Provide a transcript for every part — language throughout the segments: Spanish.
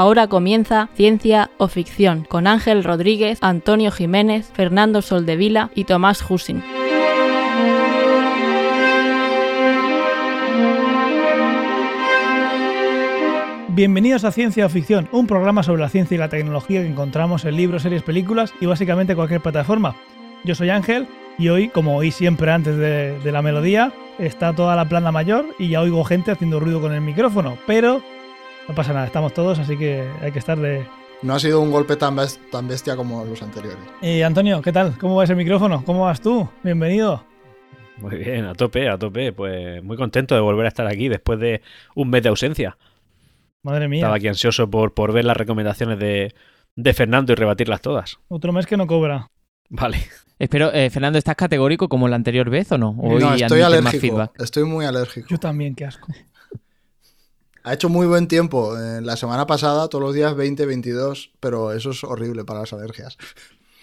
Ahora comienza Ciencia o Ficción con Ángel Rodríguez, Antonio Jiménez, Fernando Soldevila y Tomás Husin. Bienvenidos a Ciencia o Ficción, un programa sobre la ciencia y la tecnología que encontramos en libros, series, películas y básicamente cualquier plataforma. Yo soy Ángel y hoy, como oí siempre antes de, de la melodía, está toda la plana mayor y ya oigo gente haciendo ruido con el micrófono, pero no pasa nada, estamos todos, así que hay que estar de... No ha sido un golpe tan, tan bestia como los anteriores. Eh, Antonio, ¿qué tal? ¿Cómo va ese micrófono? ¿Cómo vas tú? Bienvenido. Muy bien, a tope, a tope. Pues muy contento de volver a estar aquí después de un mes de ausencia. Madre mía, Estaba aquí ansioso por, por ver las recomendaciones de, de Fernando y rebatirlas todas. otro mes que no cobra. Vale. Espero, eh, Fernando, ¿estás categórico como la anterior vez o no? Hoy no, estoy admites más alérgico. feedback. Estoy muy alérgico. Yo también, qué asco. Ha hecho muy buen tiempo. eh, la semana pasada, todos los días 20, 22, pero eso es horrible para las alergias.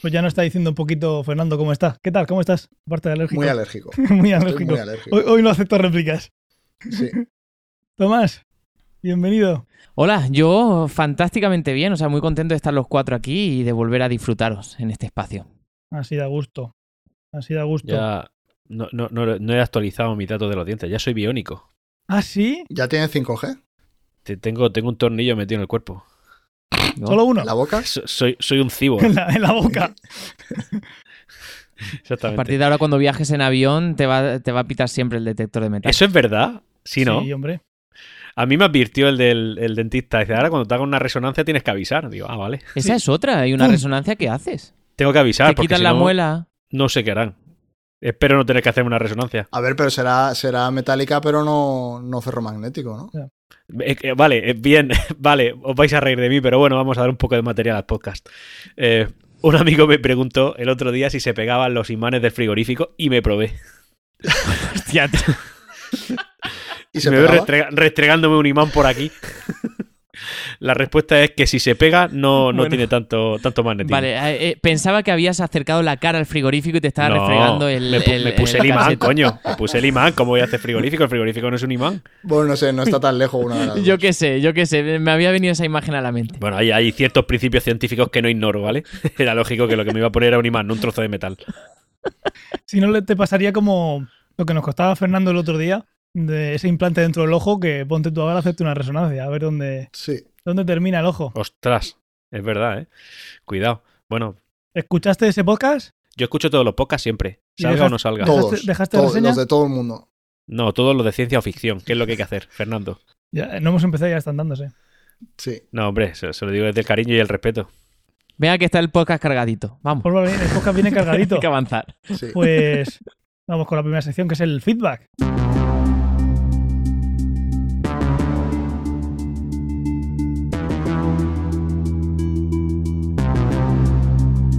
Pues ya nos está diciendo un poquito Fernando cómo está. ¿Qué tal? ¿Cómo estás? Aparte de alérgico. Muy alérgico. Muy Estoy alérgico. muy alérgico. Hoy, hoy no acepto réplicas. Sí. Tomás, bienvenido. Hola, yo fantásticamente bien, o sea, muy contento de estar los cuatro aquí y de volver a disfrutaros en este espacio. Así da gusto. Así da gusto. Ya no, no, no, no he actualizado mi dato de los dientes. Ya soy biónico. ¿Ah, sí? ¿Ya tiene 5G? Te- Tengo, tengo un tornillo metido en el cuerpo. ¿no? ¿Solo uno? ¿En la boca? So- Soy, soy un cibo. En la, en la boca. A Exactamente. partir de ahora, cuando viajes en avión, te va, te va a pitar siempre el detector de metal. ¿Eso es verdad? Sí, ¿no? Sí, hombre. A mí me advirtió el del el dentista. Dice, ahora cuando te haga una resonancia tienes que avisar. Digo, ah, vale. Esa es otra, hay una resonancia que haces. Tengo que avisar te porque quitan si la no, muela. no sé qué harán. Espero no tener que hacerme una resonancia. A ver, pero será, será metálica, pero no, no ferromagnético, ¿no? Eh, vale, eh, bien, vale, os vais a reír de mí, pero bueno, vamos a dar un poco de material al podcast. Eh, un amigo me preguntó el otro día si se pegaban los imanes del frigorífico y me probé. Hostia. ¿Y se me veo restregándome un imán por aquí. La respuesta es que si se pega no, no Bueno. tiene tanto, tanto magnetismo. Vale, eh, eh, pensaba que habías acercado la cara al frigorífico y te estaba No, refregando el. me, pu- el- me puse el, el imán, coño. Me puse el imán. ¿Cómo voy a hacer frigorífico? El frigorífico no es un imán. Bueno, no sé, no está tan lejos una de las Yo qué sé, yo qué sé, me había venido esa imagen a la mente. Bueno, hay, hay ciertos principios científicos que no ignoro, ¿vale? Era lógico que lo que me iba a poner era un imán, no un trozo de metal. Si no, te pasaría como lo que nos costaba Fernando el otro día, de ese implante dentro del ojo, que ponte tú ahora a hacerte una resonancia, a ver dónde, Sí. dónde termina el ojo. Ostras, es verdad, ¿eh? Cuidado. Bueno, ¿Escuchaste ese podcast? yo escucho todos los podcasts siempre, ¿Y salga o no salga. Dejaste- Todos. dejaste todos, reseña? los de todo el mundo. No, todos los de ciencia o ficción, ¿qué es lo que hay que hacer, Fernando? Ya, no hemos empezado, ya están dándose. Sí. No, hombre, se, se lo digo desde el cariño y el respeto. Venga que está el podcast cargadito. Vamos. Por favor, el podcast viene cargadito. Hay que avanzar. sí. Pues vamos con la primera sección, que es el feedback.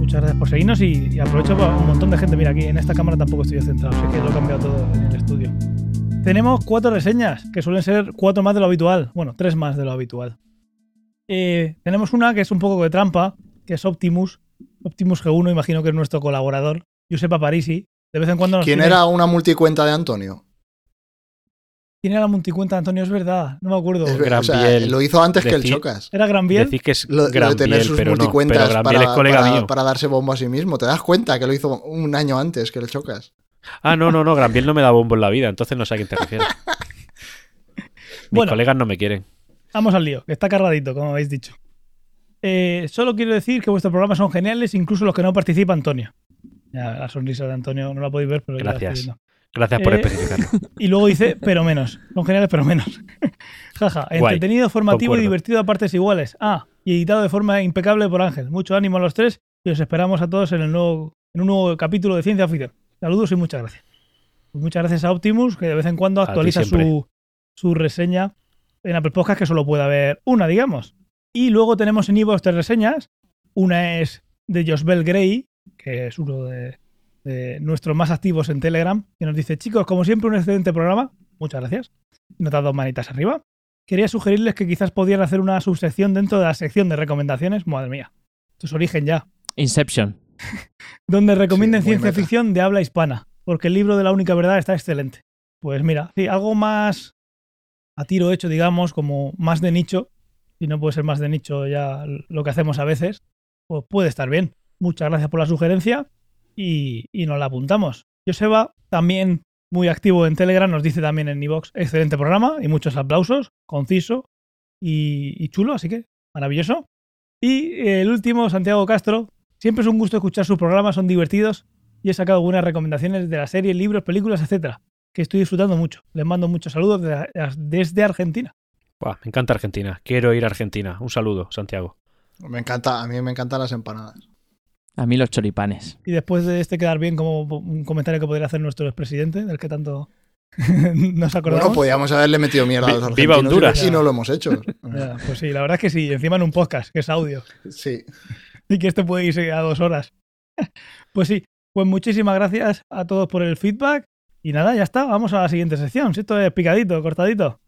Muchas gracias por seguirnos y, y aprovecho para un montón de gente. Mira, aquí en esta cámara tampoco estoy centrado, así que lo he cambiado todo en el estudio. Tenemos cuatro reseñas, que suelen ser cuatro más de lo habitual. Bueno, tres más de lo habitual. Eh, tenemos una que es un poco de trampa, que es Optimus. Optimus G1, imagino que es nuestro colaborador. Giuseppe Parisi. De vez en cuando nos ¿Quién tiene- era una multicuenta de Antonio? ¿Quién era la multicuenta Antonio? Es verdad, no me acuerdo. Es Gran o sea, Biel. lo hizo antes que el Chocas. ¿Era Gran Biel? Decís que es Lo, lo Gran de tener Biel, sus pero no. Pero multicuentas Gran para, Biel es colega para- mío. para darse bombo a sí mismo. ¿Te das cuenta que lo hizo un año antes que el Chocas? Ah, no, no, no, Gran Biel no me da bombo en la vida, entonces no sé a quién te refieres. Mis Bueno. colegas no me quieren. Vamos al lío, que está cargadito, como habéis dicho. Eh, solo quiero decir que vuestros programas son geniales, incluso los que no participa Antonio. Ya, la sonrisa de Antonio no la podéis ver, pero ya la estoy Gracias. Gracias por Eh, especificarlo. Y luego dice, pero menos. Son geniales, pero menos. Jaja, Guay, entretenido, formativo y divertido a partes iguales. Ah, y editado de forma impecable por Ángel. Mucho ánimo a los tres y os esperamos a todos en, el nuevo, en un nuevo capítulo de Ciencia Ficción. Saludos y muchas gracias. Pues muchas gracias a Optimus, que de vez en cuando actualiza su, su reseña en Apple Podcast, que solo puede haber una, digamos. Y luego tenemos en Ivo tres reseñas. Una es de Josbel Grey, que es uno de, de nuestros más activos en Telegram, que nos dice, chicos, como siempre, un excelente programa. Muchas gracias. Da dos manitas arriba. Quería sugerirles que quizás podían hacer una subsección dentro de la sección de recomendaciones. Madre mía. Esto es origen ya. Inception. Donde recomienden Sí, ciencia meta. ficción de habla hispana. Porque el libro de la única verdad está excelente. Pues mira, sí, algo más a tiro hecho, digamos, como más de nicho, si no puede ser más de nicho ya lo que hacemos a veces, pues puede estar bien. Muchas gracias por la sugerencia y, y nos la apuntamos. Joseba, también muy activo en Telegram, nos dice también en iVox, excelente programa y muchos aplausos, conciso y, y chulo, así que maravilloso. Y el último, Santiago Castro, siempre es un gusto escuchar sus programas, son divertidos y he sacado algunas recomendaciones de la serie, libros, películas, etcétera, que estoy disfrutando mucho. Les mando muchos saludos de- desde Argentina. Buah, me encanta Argentina. Quiero ir a Argentina. Un saludo, Santiago. Me encanta, a mí me encantan las empanadas. A mí los choripanes. Y después de este quedar bien como un comentario que podría hacer nuestro expresidente, del que tanto nos acordamos. Bueno, podíamos haberle metido mierda a los argentinos viva Honduras. y no lo hemos hecho. Ya, pues sí, la verdad es que sí, encima en un podcast, que es audio, Sí. y que este puede irse a dos horas. Pues sí, pues muchísimas gracias a todos por el feedback. Y nada, ya está, vamos a la siguiente sección. Si esto es picadito, cortadito.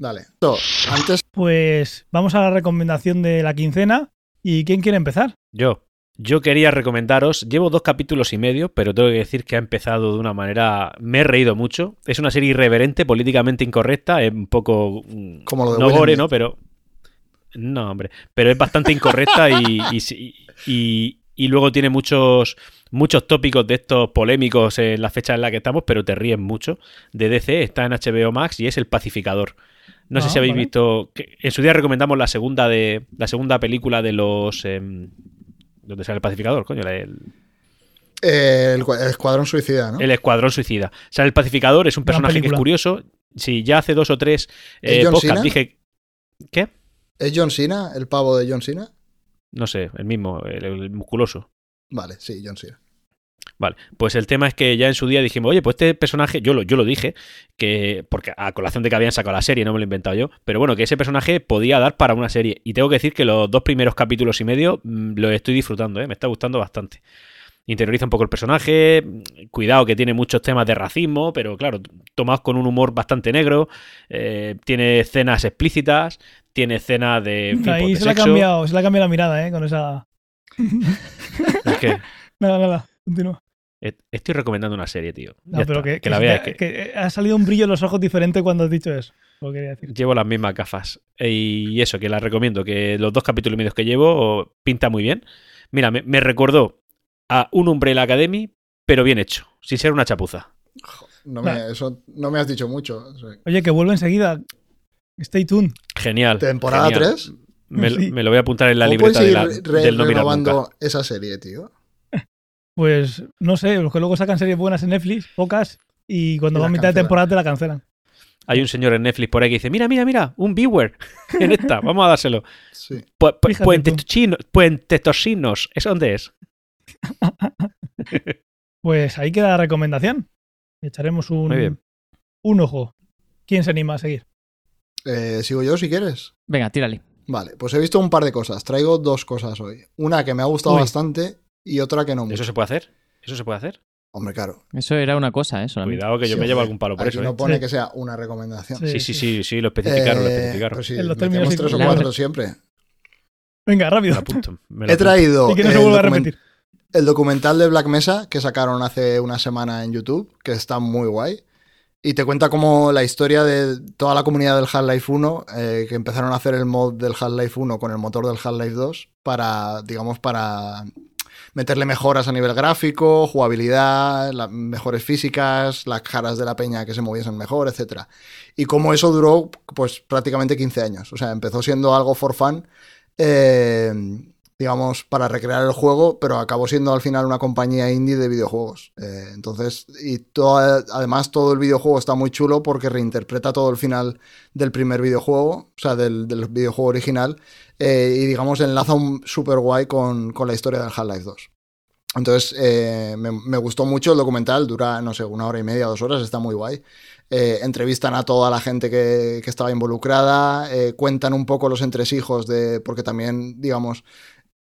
Dale. So, Antes, Pues vamos a la recomendación de la quincena. ¿Y quién quiere empezar? Yo. Yo quería recomendaros, llevo dos capítulos y medio, pero tengo que decir que ha empezado de una manera... Me he reído mucho. Es una serie irreverente, políticamente incorrecta, es un poco... mm, Como lo de No gore. ¿no? Pero... No, hombre. Pero es bastante incorrecta y, y, sí- y- y luego tiene muchos, muchos tópicos de estos polémicos en la fecha en la que estamos, pero te ríes mucho. De DC, está en HBO Max y es El Pacificador. No sé Ah, si habéis vale. visto... que en su día recomendamos la segunda de la segunda película de los... em, ¿Dónde sale el pacificador? Coño, la- el, el, el Escuadrón Suicida, ¿no? el Escuadrón Suicida. O sea, el pacificador es un personaje que es curioso. Si ya hace dos o tres ¿Es eh, podcasts dije. ¿Qué? ¿Es John Cena, el pavo de John Cena? No sé, el mismo, el, el musculoso. Vale, sí, John Cena. Vale, pues el tema es que ya en su día dijimos, oye, pues este personaje, yo lo, yo lo dije, que porque a colación de que habían sacado la serie, no me lo he inventado yo, pero bueno, que ese personaje podía dar para una serie. Y tengo que decir que los dos primeros capítulos y medio mm, lo estoy disfrutando, ¿eh? me está gustando bastante. Interioriza un poco el personaje, mm, cuidado que tiene muchos temas de racismo, pero claro, tomados con un humor bastante negro, eh, tiene escenas explícitas, tiene escenas de... en fin, pues, Ahí se le, ha cambiado, se le ha cambiado la mirada, ¿eh? Con esa... Es Nada, nada, continúa. Eh, estoy recomendando una serie, tío. No, Ya pero está, que, que la veas, te ha- que- que ha salido un brillo en los ojos diferente cuando has dicho eso. Lo quería decir. Llevo las mismas gafas. Y eso, que las recomiendo, que los dos capítulos y medios que llevo pinta muy bien. Mira, me, me recordó a un Umbrella Academy, pero bien hecho, sin ser una chapuza. No me, eso no me has dicho mucho. Oye, que vuelve enseguida. Stay tuned. Genial. ¿Temporada genial. 3? Me, Sí. me lo voy a apuntar en la ¿Cómo libreta puedes de la- ir re- del no mirar nunca. esa serie, tío? Pues no sé, los que luego sacan series buenas en Netflix, pocas, y cuando Y van a mitad de temporada te la cancelan. Hay un señor en Netflix por ahí que dice, mira, mira, mira, un viewer en esta, vamos a dárselo. Sí. Pu- pu- Fíjate Puente tú. Tochinos- Puente Tocinos, ¿eso dónde es? Pues ahí queda la recomendación. Echaremos un, Muy bien. un ojo. ¿Quién se anima a seguir? Eh, ¿Sigo yo si quieres? Venga, tírale. Vale, pues he visto un par de cosas. Traigo dos cosas hoy. Una que me ha gustado Uy. bastante y otra que no mucho. ¿Eso se puede hacer? ¿Eso se puede hacer? Hombre, claro. Eso era una cosa, ¿eh? Solamente. Cuidado que yo Sí, me llevo algún palo por Aquí eso. no ¿eh? pone Sí. que sea una recomendación. Sí. Sí, sí, sí, sí, lo especificaron, lo Eh, especificaron. pues sí, En los términos tres o cuatro siempre. Venga, rápido. apunto, me He apunto. traído Y que no se el, vuelva a repetir. el documental de Black Mesa que sacaron hace una semana en YouTube, que está muy guay. Y te cuenta como la historia de toda la comunidad del Half-Life 1, eh, que empezaron a hacer el mod del Half-Life 1 con el motor del Half-Life 2 para, digamos, para meterle mejoras a nivel gráfico, jugabilidad, mejores físicas, las caras de la peña que se moviesen mejor, etc. Y como eso duró, pues prácticamente 15 años. O sea, empezó siendo algo for fun, eh, digamos, para recrear el juego, pero acabó siendo al final una compañía indie de videojuegos. Eh, entonces, y toda- además todo el videojuego está muy chulo porque reinterpreta todo el final del primer videojuego, o sea, del, del videojuego original, eh, y digamos, enlaza un super guay con, con la historia del Half-Life 2. Entonces, eh, me, gustó mucho el documental, dura, no sé, una hora y media, dos horas, está muy guay. Entrevistan a toda la gente que, que estaba involucrada, cuentan un poco los entresijos de, porque también, digamos,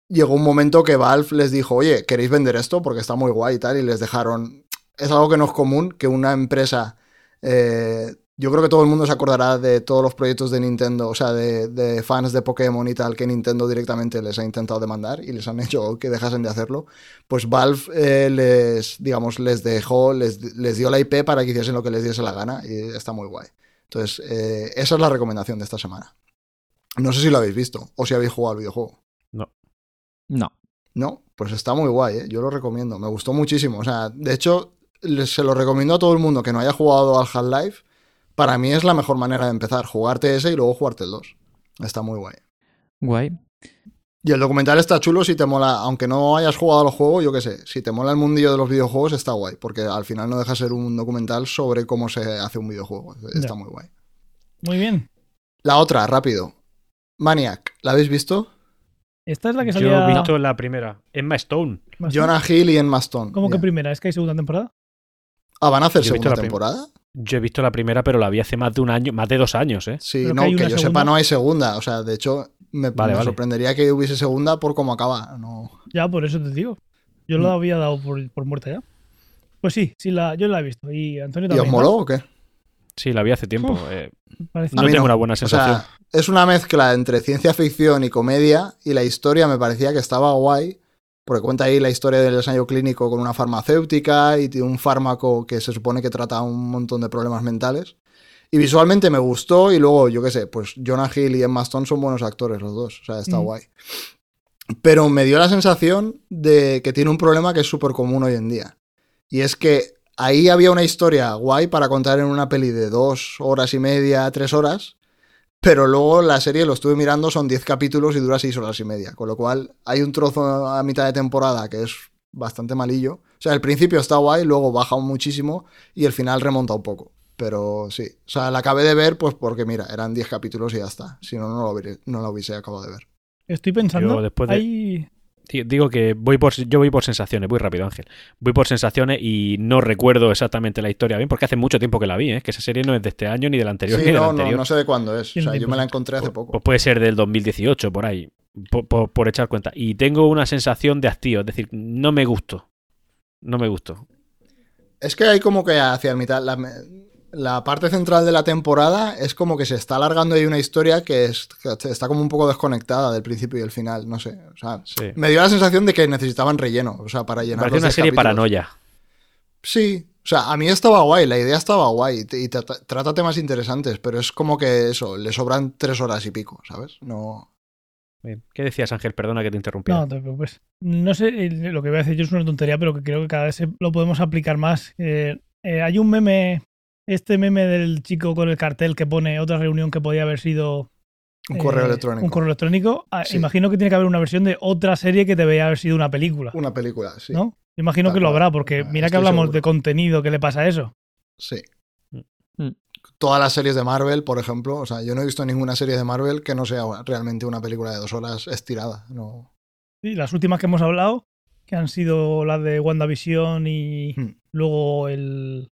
llegó un momento que Valve les dijo, oye, ¿queréis vender esto? Porque está muy guay y tal, y les dejaron... Es algo que no es común que una empresa... eh, yo creo que todo el mundo se acordará de todos los proyectos de Nintendo, o sea, de, fans de Pokémon y tal, que Nintendo directamente les ha intentado demandar y les han hecho que dejasen de hacerlo. Pues Valve eh, les, digamos, les dejó, les, les dio la IP para que hiciesen lo que les diese la gana y está muy guay. Entonces, eh, esa es la recomendación de esta semana. No sé si lo habéis visto o si habéis jugado al videojuego. No. No, pues está muy guay, ¿eh? yo lo recomiendo. Me gustó muchísimo. O sea, de hecho, se lo recomiendo a todo el mundo que no haya jugado al Half-Life. Para mí es la mejor manera de empezar. Jugarte ese y luego jugarte el 2. Está muy guay. Guay. Y el documental está chulo si te mola, aunque no hayas jugado los juegos, yo qué sé, si te mola el mundillo de los videojuegos está guay, porque al final no deja de ser un documental sobre cómo se hace un videojuego. Está muy guay. Muy bien. La otra, rápido. Maniac, ¿la habéis visto? Esta es la que Yo salía. he visto la primera. Emma Stone. Jonah Hill y Emma Stone. ¿Cómo que primera? ¿Es que hay segunda temporada? Ah, ¿van a hacer Yo segunda la temporada? Yo he visto la primera, pero la vi hace más de un año, más de dos años, ¿eh? Sí, Pero no, que, yo segunda. sepa no hay segunda. O sea, de hecho, me, Vale, me vale. sorprendería que hubiese segunda por cómo acaba. No. Ya, por eso te digo. Yo Mm. lo había dado por, por muerta ya. Pues sí, sí la, yo la he visto. Y Antonio ¿Y también. os ¿no? moló o qué? Sí, la vi hace tiempo. Uf. eh, no tengo no. una buena O sensación. sea, es una mezcla entre ciencia ficción y comedia y la historia me parecía que estaba guay porque cuenta ahí la historia del ensayo clínico con una farmacéutica y un fármaco que se supone que trata un montón de problemas mentales. Y visualmente me gustó y luego, yo qué sé, pues Jonah Hill y Emma Stone son buenos actores los dos, o sea, está Mm. guay. Pero me dio la sensación de que tiene un problema que es súper común hoy en día. Y es que ahí había una historia guay para contar en una peli de dos horas y media, tres horas, pero luego la serie, lo estuve mirando, son 10 capítulos y dura 6 horas y media. Con lo cual hay un trozo a mitad de temporada que es bastante malillo. O sea, el principio está guay, luego baja muchísimo y el final remonta un poco. Pero sí, o sea, la acabé de ver pues porque mira, eran 10 capítulos y ya está. Si no, no lo, no hubiese acabado de ver. Estoy pensando. Yo después de- hay- Digo que voy por, yo voy por sensaciones, voy rápido, Ángel. Voy por sensaciones y no recuerdo exactamente la historia bien, porque hace mucho tiempo que la vi, ¿eh? que esa serie no es de este año, ni del anterior, Sí, ni no, no, anterior. no sé de cuándo es. O sea, yo me la encontré hace Pues- poco. Pues puede ser del 2018, por ahí, por, por- por echar cuenta. Y tengo una sensación de hastío, es decir, no me gustó. No me gustó. Es que hay como que hacia el mitad. La, la parte central de la temporada es como que se está alargando ahí una historia que, es, que está como un poco desconectada del principio y el final. No sé. O sea, Sí. me dio la sensación de que necesitaban relleno. O sea, para llenar. parece los una 10 serie capítulos. paranoia. Sí. O sea, a mí estaba guay, la idea estaba guay y, y trata, trata temas interesantes, pero es como que eso, le sobran tres horas y pico, ¿sabes? No. Bien. ¿Qué decías, Ángel? Perdona que te interrumpí. No, te preocupes. No sé, eh, lo que voy a decir yo es una tontería, pero que creo que cada vez lo podemos aplicar más. Eh, eh, hay un meme, este meme del chico con el cartel que pone otra reunión que podía haber sido Un correo eh, electrónico. Un correo electrónico. Ah, Sí. Imagino que tiene que haber una versión de otra serie que debería haber sido una película. Una película, sí. ¿No? Imagino que lo habrá, porque Ah, mira que hablamos seguro. de contenido que le pasa a eso. Sí. Mm. Todas las series de Marvel, por ejemplo, o sea, yo no he visto ninguna serie de Marvel que no sea realmente una película de dos horas estirada. No. Sí, las últimas que hemos hablado, que han sido las de WandaVision y Hmm. luego el.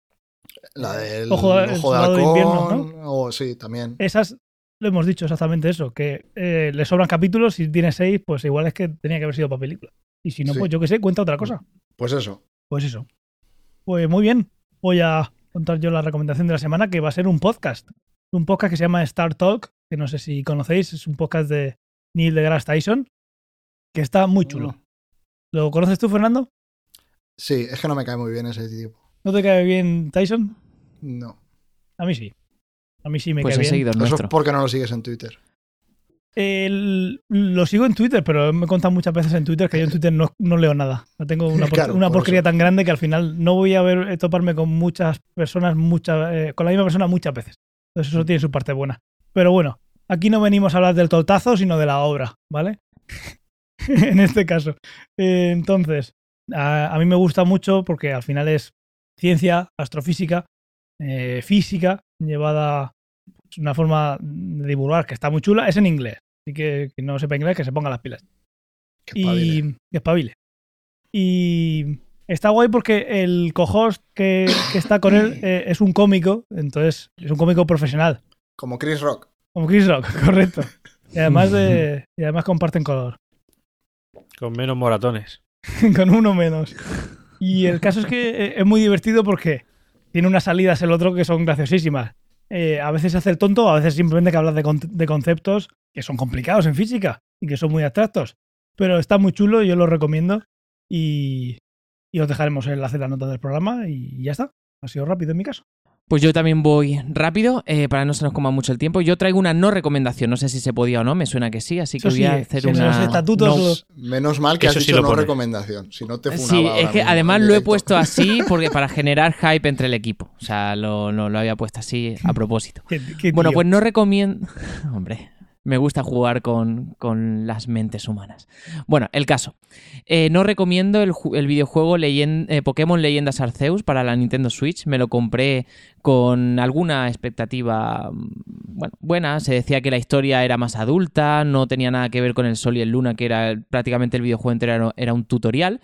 La del Ojo Ojo de- Invierno, Halcón, o sí, también. Esas, lo hemos dicho exactamente eso, que eh, le sobran capítulos, si tiene seis, pues igual es que tenía que haber sido para película. Y si no, Sí. pues yo qué sé, cuenta otra cosa. Pues eso. Pues eso. Pues muy bien. Voy a contar yo la recomendación de la semana, que va a ser un podcast. Un podcast que se llama Star Talk, que no sé si conocéis, es un podcast de Neil deGrasse Tyson, que está muy chulo. Mm. ¿Lo conoces tú, Fernando? Sí, es que no me cae muy bien ese tipo. ¿No te cae bien Tyson? No. A mí sí. A mí sí me Pues cae es bien. seguidor Eso es nuestro. porque no lo sigues en Twitter. El- lo sigo en Twitter, pero me he contado muchas veces en Twitter que yo en Twitter no, no leo nada. No tengo una, por- Claro, una por porquería eso. tan grande que al final no voy a ver eh, toparme con muchas personas, muchas, eh, con la misma persona muchas veces. Entonces eso tiene su parte buena. Pero bueno, aquí no venimos a hablar del tortazo, sino de la obra, ¿vale? en este caso. Eh, entonces, a, a mí me gusta mucho porque al final es ciencia, astrofísica, eh, física, llevada es una forma de divulgar que está muy chula, es en inglés. Así que que no sepa inglés, que se ponga las pilas. Que espabile. Y que espabile. Y está guay porque el cohost que, que está con él eh, es un cómico, entonces es un cómico profesional. Como Chris Rock. Como Chris Rock, correcto. Y además, de, y además comparten color. Con menos moratones. con uno menos. Y el caso es que eh, es muy divertido porque tiene unas salidas el otro que son graciosísimas. Eh, a veces se hace el tonto, a veces simplemente que hablas de, con- de conceptos que son complicados en física y que son muy abstractos. Pero está muy chulo, yo lo recomiendo. Y, os dejaremos el enlace en la nota del programa y ya está. Ha sido rápido en mi caso. Pues yo también voy rápido, eh, para no se nos coma mucho el tiempo. Yo traigo una no recomendación, no sé si se podía o no, me suena que sí, así que Eso voy a hacer una... los estatutos no. Menos mal que Eso has sí dicho no pone. recomendación. Si no te funaba Sí, ahora es que mismo además lo he puesto así porque para generar hype entre el equipo. O sea, lo, lo- lo había puesto así a propósito. Qué- qué Bueno, pues no recomiendo. Hombre, me gusta jugar con, con las mentes humanas. Bueno, el caso. Eh, no recomiendo el, el videojuego eh, Pokémon Leyendas Arceus para la Nintendo Switch. Me lo compré con alguna expectativa mm, buena. Se decía que la historia era más adulta, no tenía nada que ver con el Sol y el Luna, que era prácticamente el videojuego entero era, un tutorial.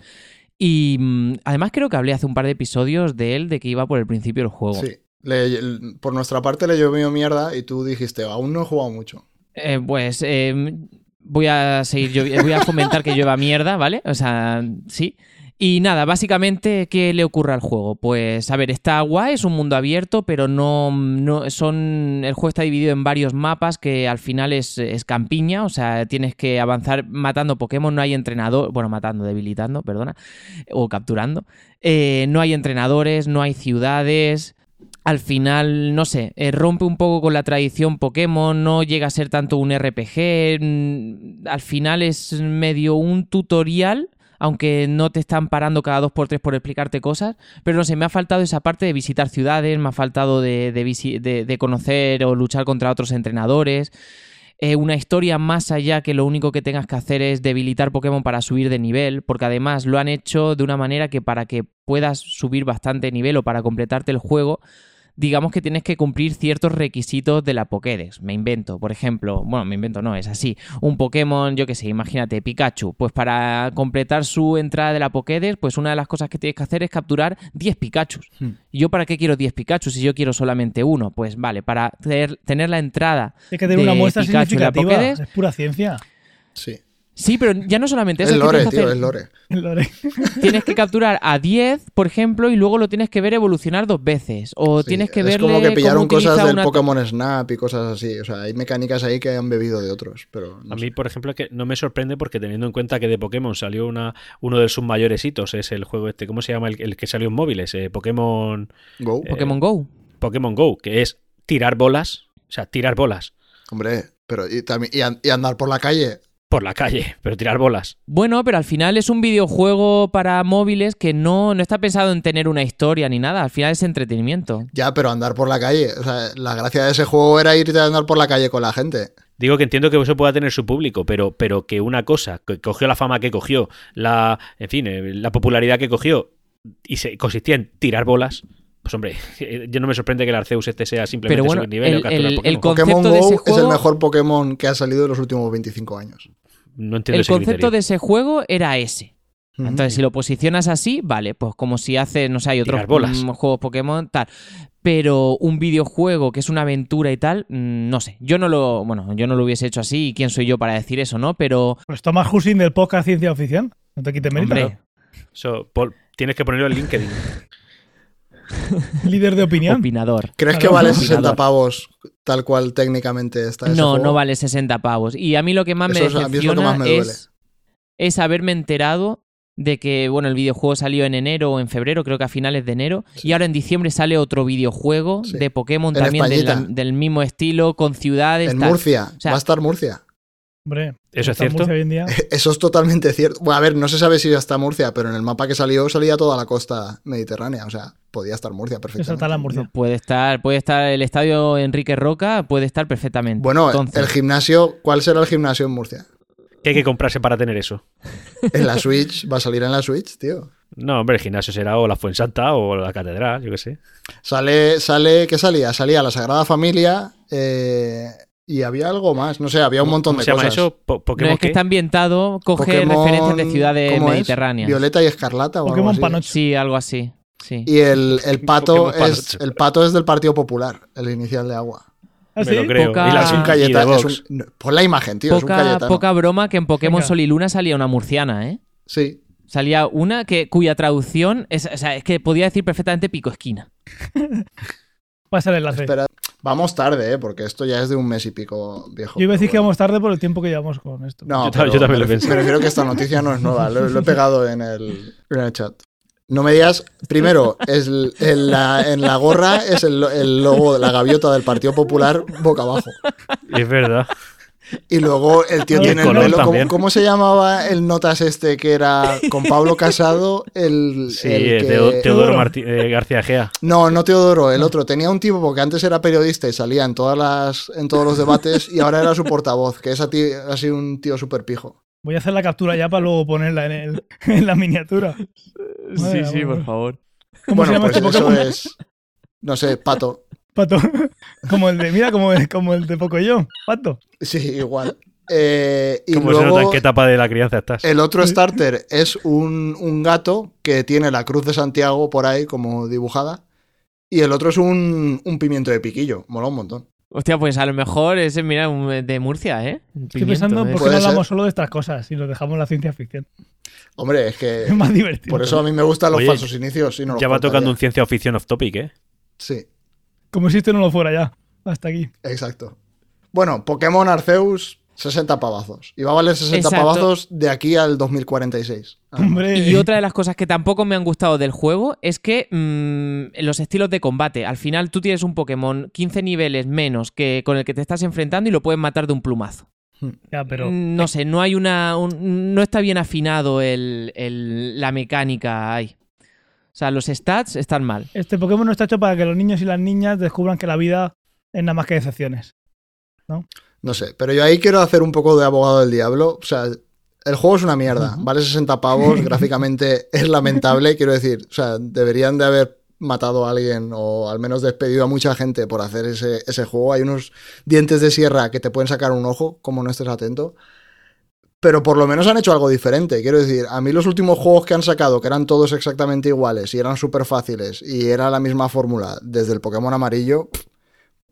Y mm, además creo que hablé hace un par de episodios de él, de que iba por el principio del juego. Sí. Le- por nuestra parte le llovió mierda y tú dijiste, aún no he jugado mucho. Eh, pues eh, voy a seguir, yo voy a fomentar que llueva mierda, ¿vale? O sea, sí. Y nada, básicamente, ¿qué le ocurre al juego? Pues, a ver, está guay, es un mundo abierto, pero no, no son. El juego está dividido en varios mapas que al final es, es campiña, o sea, tienes que avanzar matando Pokémon, no hay entrenador, bueno, matando, debilitando, perdona, o capturando. Eh, no hay entrenadores, no hay ciudades. Al final, no sé, eh, rompe un poco con la tradición Pokémon, no llega a ser tanto un RPG. mm, Al final es medio un tutorial, aunque no te están parando cada dos por tres por explicarte cosas. Pero no sé, me ha faltado esa parte de visitar ciudades, me ha faltado de, de de- de conocer o luchar contra otros entrenadores. eh, una historia más allá que lo único que tengas que hacer es debilitar Pokémon para subir de nivel, porque además lo han hecho de una manera que para que puedas subir bastante nivel o para completarte el juego, digamos que tienes que cumplir ciertos requisitos de la Pokédex. Me invento, por ejemplo, bueno, me invento, no, es así. Un Pokémon, yo qué sé, imagínate, Pikachu. Pues para completar su entrada de la Pokédex, pues una de las cosas que tienes que hacer es capturar 10 Pikachus. Hmm. ¿Y yo para qué quiero 10 Pikachu si yo quiero solamente uno? Pues vale, para tener, tener la entrada. Hay que tener una muestra Pikachu en la significativa. Pokédex. Es pura ciencia. Sí. Sí, pero ya no solamente eso. Es es que lore, tienes que tío, es lore. Lore. tienes que capturar a 10, por ejemplo, y luego lo tienes que ver evolucionar dos veces. O Sí, tienes que es verle como que cómo pillaron cosas del una- Pokémon Snap y cosas así. O sea, hay mecánicas ahí que han bebido de otros. Pero no A sé. mí, por ejemplo, es que no me sorprende porque teniendo en cuenta que de Pokémon salió una, uno de sus mayores hitos, es el juego este, ¿cómo se llama? El, el que salió en móviles, eh, Pokémon, Go. eh, Pokémon Go. Pokémon Go, que es tirar bolas, o sea, tirar bolas Hombre, pero y, también, y andar por la calle. Por la calle, pero tirar bolas. Bueno, pero al final es un videojuego para móviles que no, no está pensado en tener una historia ni nada. Al final es entretenimiento. Ya, pero andar por la calle. O sea, la gracia de ese juego era irte a andar por la calle con la gente. Digo que entiendo que eso pueda tener su público, pero, pero que una cosa, que cogió la fama que cogió, la, en fin, eh, la popularidad que cogió y se consistía en tirar bolas, pues hombre, yo no me sorprende que el Arceus este sea simplemente Pero bueno, nivel o el- capturar el- Pokémon. el Pokémon concepto de Go es el mejor Pokémon que ha salido en los últimos 25 años. No entiendo El ese concepto criterio. de ese juego era ese. Ujú. Entonces, si lo posicionas así, vale, pues como si hace, no sé, hay otros bolas. mm, juegos Pokémon, tal. Pero un videojuego que es una aventura y tal, mm, no sé. Yo no lo, bueno, yo no lo hubiese hecho así, y quién soy yo para decir eso, ¿no? Pero, Pues Thomas Husin del podcast Ciencia Oficial. No te quites mérito. hombre, Paul, tienes que ponerlo en LinkedIn. Líder de opinión. opinador. ¿Crees que vale Opinador. 60 pavos tal cual técnicamente está ese No, juego? no vale 60 pavos. Y a mí lo que más me es- es decepciona más me duele. es, es haberme enterado de que, bueno, el videojuego salió en enero o en febrero, creo que a finales de enero, Sí. y ahora en diciembre sale otro videojuego Sí. de Pokémon En también de la- Españita. del mismo estilo, con ciudades. En tal. Murcia. O sea- Va a estar Murcia. Hombre, ¿Eso es está cierto? Murcia hoy en día. Eso es totalmente cierto. Bueno, a ver, no se sabe si ya está Murcia, pero en el mapa que salió salía toda la costa mediterránea. O sea, podía estar Murcia está perfectamente. la Murcia. No, puede estar, puede estar el estadio Enrique Roca, puede estar perfectamente. Bueno, Entonces, el gimnasio, ¿cuál será el gimnasio en Murcia? ¿Qué hay que comprarse para tener eso? En la Switch, va a salir en la Switch, tío. No, hombre, el gimnasio será o la Fuensanta o la catedral, yo qué sé. Sale, sale, ¿qué salía? Salía la Sagrada Familia eh, y había algo más. No sé, había un montón ¿Cómo de se llama cosas. eso? Po- no, ¿Pokémon es que qué? está ambientado, coge Pokémon- referencias de ciudades mediterráneas. Violeta y Escarlata o algo Pokémon así. Panoche. Sí, algo así. Sí. Y el, el pato es el pato es del Partido Popular, el inicial de agua. ¿Ah, Me sí? lo creo. Poca- Y la Es un Cayetano. la imagen, tío. es un poca, broma que en Pokémon Venga. Sol y Luna salía una murciana, ¿eh? Sí. Salía una que, cuya traducción es, o sea, es que podía decir perfectamente pico esquina. Pasa el enlace. Espera. Vamos tarde, ¿eh? Porque esto ya es de un mes y pico viejo. Yo iba a decir pero que vamos tarde por el tiempo que llevamos con esto. No, Yo ta- pero yo también lo pensé. Prefiero que esta noticia no es nueva. Lo, lo he pegado en el, en el chat. No me digas, primero, es el- en, la, en la gorra es el, el logo de la gaviota del Partido Popular boca abajo. Es verdad. Y luego el tío el tiene el pelo. ¿cómo, se llamaba el notas este que era con Pablo Casado? El, Sí, el eh, que- Teodoro Teodoro. Martí- eh, García Gea. No, no Teodoro, el otro. Tenía un tipo porque antes era periodista y salía en todas las, en todos los debates y ahora era su portavoz, que es a ti- ha sido un tío súper pijo. Voy a hacer la captura ya para luego ponerla en, el, en la miniatura. Sí, Madre sí, por favor. ¿Cómo bueno, se llama pues este eso es. No sé, pato. Pato. Como el de, mira, como el, como el de Pocoyo. Pato. Sí, igual. Eh, y Como se nota en luego qué etapa de la crianza estás. el otro starter es un, un gato que tiene la cruz de Santiago por ahí como dibujada. Y el otro es un, un pimiento de piquillo. Mola un montón. Hostia, pues a lo mejor ese, mira, un- de Murcia, ¿eh? Estoy pensando por qué no ser. hablamos solo de estas cosas y nos dejamos la ciencia ficción. Hombre, es que Es más divertido. por eso a mí me gustan los Oye, falsos inicios. y no los Ya va cortaría. tocando un ciencia ficción off topic, ¿eh? Sí, Como si esto no lo fuera ya. Hasta aquí. exacto. Bueno, Pokémon Arceus, 60 pavazos. Y va a valer 60 Exacto. pavazos de aquí al 2046. Ah, Hombre. Y otra de las cosas que tampoco me han gustado del juego es que mm, los estilos de combate. Al final tú tienes un Pokémon 15 niveles menos que con el que te estás enfrentando y lo puedes matar de un plumazo. Ya, pero. Mm, No sé, no hay una. un- no está bien afinado el, el- la mecánica ahí. O sea, los stats están mal. Este Pokémon no está hecho para que los niños y las niñas descubran que la vida es nada más que decepciones. No sé, pero yo ahí quiero hacer un poco de abogado del diablo. O sea, el juego es una mierda. Vale 60 pavos, gráficamente es lamentable. Quiero decir, o sea, deberían de haber matado a alguien o al menos despedido a mucha gente por hacer ese, ese juego. Hay unos dientes de sierra que te pueden sacar un ojo, como no estés atento. Pero por lo menos han hecho algo diferente. Quiero decir, a mí los últimos juegos que han sacado, que eran todos exactamente iguales y eran súper fáciles y era la misma fórmula desde el Pokémon amarillo,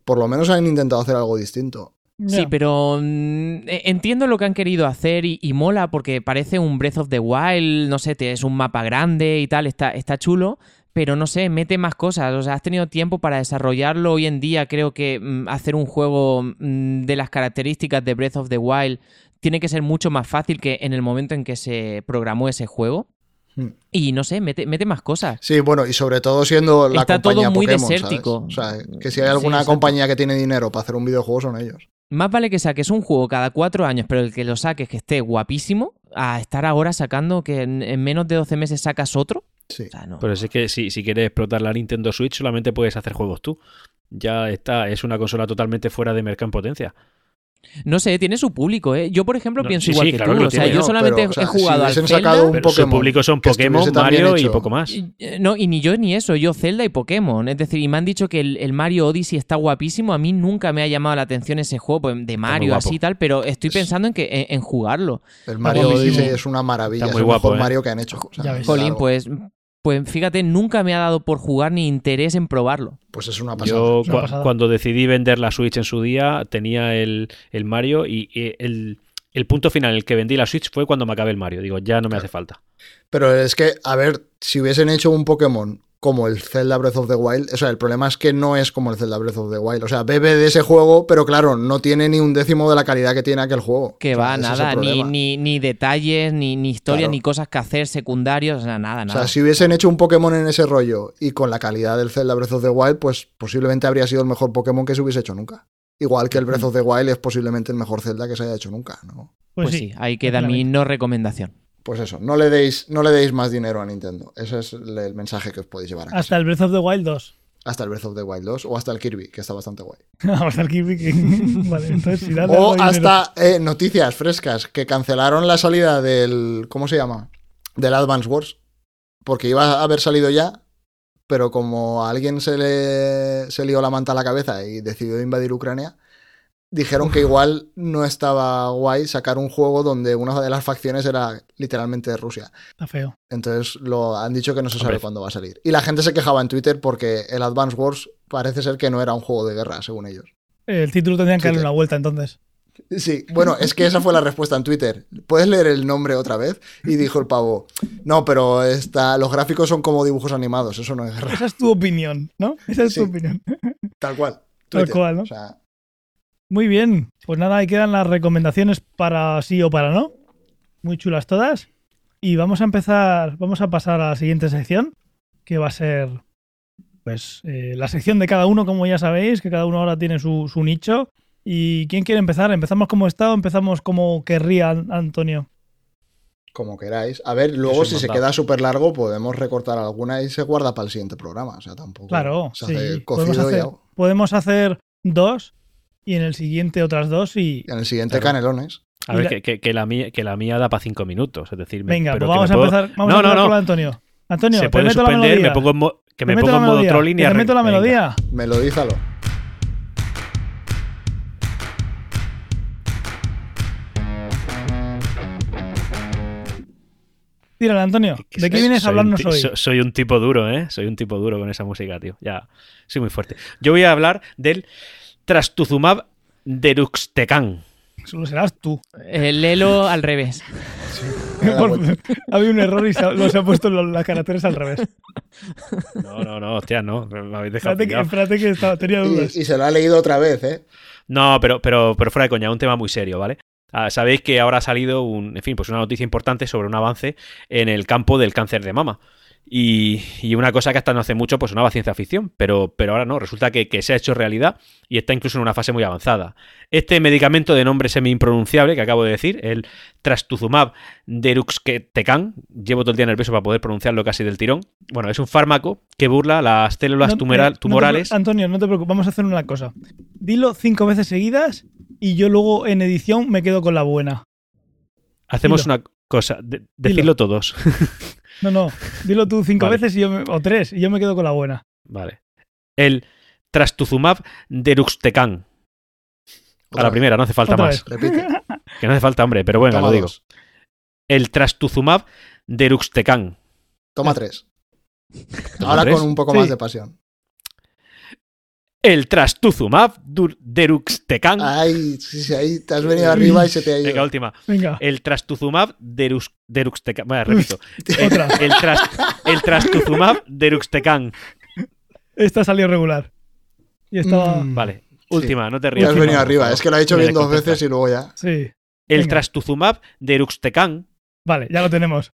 por lo menos han intentado hacer algo distinto. Sí, pero mm, e- entiendo lo que han querido hacer y, y mola porque parece un Breath of the Wild, no sé, te- es un mapa grande y tal, está, está chulo, pero no sé, mete más cosas, o sea, has tenido tiempo para desarrollarlo. Hoy en día creo que mm, hacer un juego mm, de las características de Breath of the Wild tiene que ser mucho más fácil que en el momento en que se programó ese juego. Hmm. Y no sé, mete, mete más cosas. Sí, bueno, y sobre todo siendo la Está todo compañía muy Pokémon, ¿sabes? desértico. O sea, que si hay alguna compañía que tiene dinero para hacer un videojuego son ellos. Más vale que saques un juego cada cuatro años, pero el que lo saques que esté guapísimo, a estar ahora sacando que en, en menos de 12 meses sacas otro. Sí. O sea, no. Pero es que si, si quieres explotar la Nintendo Switch solamente puedes hacer juegos tú. Ya está, es una consola totalmente fuera de mercado en potencia. No sé, tiene su público, ¿eh? Yo, por ejemplo, No, pienso sí, igual sí, que claro tú. que O sea, tiene, yo ¿no? solamente Pero, o sea, he jugado si al Zelda. sacado un Pero su Pokémon público son Pokémon, Mario y poco más. Eh, No, y ni yo ni eso, yo Zelda y Pokémon. Es decir, y me han dicho que el, el Mario Odyssey está guapísimo. A mí nunca me ha llamado la atención ese juego pues, de Mario, así y tal, pero estoy Es- pensando en, que, en, en jugarlo. El Mario. Odyssey es una maravilla. Está es muy el guapo, mejor ¿eh? Mario que han hecho. O sea, Ya ves. Jolín, claro, pues, pues fíjate, nunca me ha dado por jugar ni interés en probarlo. pues es una pasada. Yo una pasada. cuando decidí vender la Switch en su día tenía el, el Mario y, y el, el punto final en el que vendí la Switch fue cuando me acabé el Mario. Digo, ya no me hace falta. Pero es que, a ver, si hubiesen hecho un Pokémon como el Zelda Breath of the Wild, o sea, el problema es que no es como el Zelda Breath of the Wild. O sea, bebe de ese juego, pero claro, no tiene ni un décimo de la calidad que tiene aquel juego. Que O sea, va, nada, ni, ni, ni detalles, ni, ni historia, Claro. ni cosas que hacer secundarios, o sea, nada, O nada. sea, si hubiesen hecho un Pokémon en ese rollo y con la calidad del Zelda Breath of the Wild, pues posiblemente habría sido el mejor Pokémon que se hubiese hecho nunca. Igual que el Breath of the Wild es posiblemente el mejor Zelda que se haya hecho nunca, ¿no? Pues, Pues sí. sí, ahí queda mi no recomendación. Pues eso, no le deis, no le deis más dinero a Nintendo. Ese es el mensaje que os podéis llevar a casa. Hasta el Breath of the Wild 2. Hasta el Breath of the Wild 2 o hasta el Kirby, que está bastante guay. hasta el Kirby. que- vale, entonces si O hasta eh, noticias frescas que cancelaron la salida del. ¿Cómo se llama? Del Advance Wars. Porque iba a haber salido ya, pero como a alguien se le se lió la manta a la cabeza y decidió invadir Ucrania, dijeron que igual no estaba guay sacar un juego donde una de las facciones era literalmente de Rusia. Está feo. Entonces lo han dicho que no se sabe Hombre. cuándo va a salir. Y la gente se quejaba en Twitter porque el Advance Wars parece ser que no era un juego de guerra, según ellos. El título tendrían que darle una vuelta entonces. Sí, bueno, es que esa fue la respuesta en Twitter. ¿Puedes leer el nombre otra vez? Y dijo el pavo, no, pero está, los gráficos son como dibujos animados, eso no es guerra. Esa es tu opinión, ¿no? Esa es Sí. tu opinión. Tal cual. Tal cual, ¿no? O sea, Muy bien. Pues nada, ahí quedan las recomendaciones para sí o para no. Muy chulas todas. Y vamos a empezar, vamos a pasar a la siguiente sección, que va a ser pues eh, la sección de cada uno, como ya sabéis, que cada uno ahora tiene su, su nicho. ¿Y quién quiere empezar? ¿Empezamos como está o empezamos como querría Antonio? Como queráis. A ver, luego si se queda súper largo podemos recortar alguna y se guarda para el siguiente programa. O sea, tampoco Claro, se sí. hace Podemos cocido hacer, podemos hacer dos y en el siguiente otras dos y... Y en el siguiente Claro. canelones. A ver, la- que, que- que la mía, que la mía da para cinco minutos. Es decir, me- Venga, pero pues vamos a puedo- empezar, vamos No, a no, empezar no. con Antonio. Antonio, se te puede suspender, melodía. me pongo en, mo- que me pongo en modo trolling y te meto la. Venga. melodía. Melodízalo. Tírale, Antonio. ¿De qué vienes a soy hablarnos hoy? so- Soy un tipo duro, ¿eh? Soy un tipo duro con esa música, tío. Ya, soy muy fuerte. Yo voy a hablar del Trastuzumab deruxtecan. Solo serás tú. Eh, léelo al revés. Por- vuelta. Había un error y se ha- los ha puesto los, las caracteres al revés. No, no, no, hostia, no. Me habéis dejado Espérate que, espérate que estaba- tenía dudas. Y, y se lo ha leído otra vez, ¿eh? No, pero, pero, pero fuera de coña, un tema muy serio, ¿vale? Ah, Sabéis que ahora ha salido un, en fin, pues una noticia importante sobre un avance en el campo del cáncer de mama. Y, y una cosa que hasta no hace mucho pues sonaba ciencia ficción, pero, pero ahora no, resulta que, que se ha hecho realidad y está incluso en una fase muy avanzada. Este medicamento de nombre semi-impronunciable que acabo de decir, el trastuzumab deruxtecan, llevo todo el día nervioso para poder pronunciarlo casi del tirón, bueno, es un fármaco que burla las células No- no te tumorales. Antonio, no te preocupes, vamos a hacer una cosa. Dilo cinco veces seguidas y yo luego en edición me quedo con la buena. Hacemos dilo. una cosa, de- decirlo todos. No, no, dilo tú cinco Vale. veces y yo me- o tres y yo me quedo con la buena. Vale. El trastuzumab deruxtecan. A la primera, no hace falta Otra más. Repite. Que no hace falta, hombre, pero bueno, Toma lo digo. dos. El trastuzumab deruxtecan. Toma tres. Toma Ahora tres. con un poco Sí. más de pasión. El trastuzumab deruxtecan. Ay, sí, sí, ahí te has venido arriba y se te ha Venga, ido. última. Venga, El trastuzumab derux- deruxtecan. Bueno, repito. otra. El, tras- el trastuzumab deruxtecan. Esta salió regular. Y estaba. Mm, Vale. Última, no te Te rías. has por venido arriba. Es que lo ha hecho bien dos veces y luego ya. Sí. El Venga. trastuzumab deruxtecan. Vale, ya lo tenemos.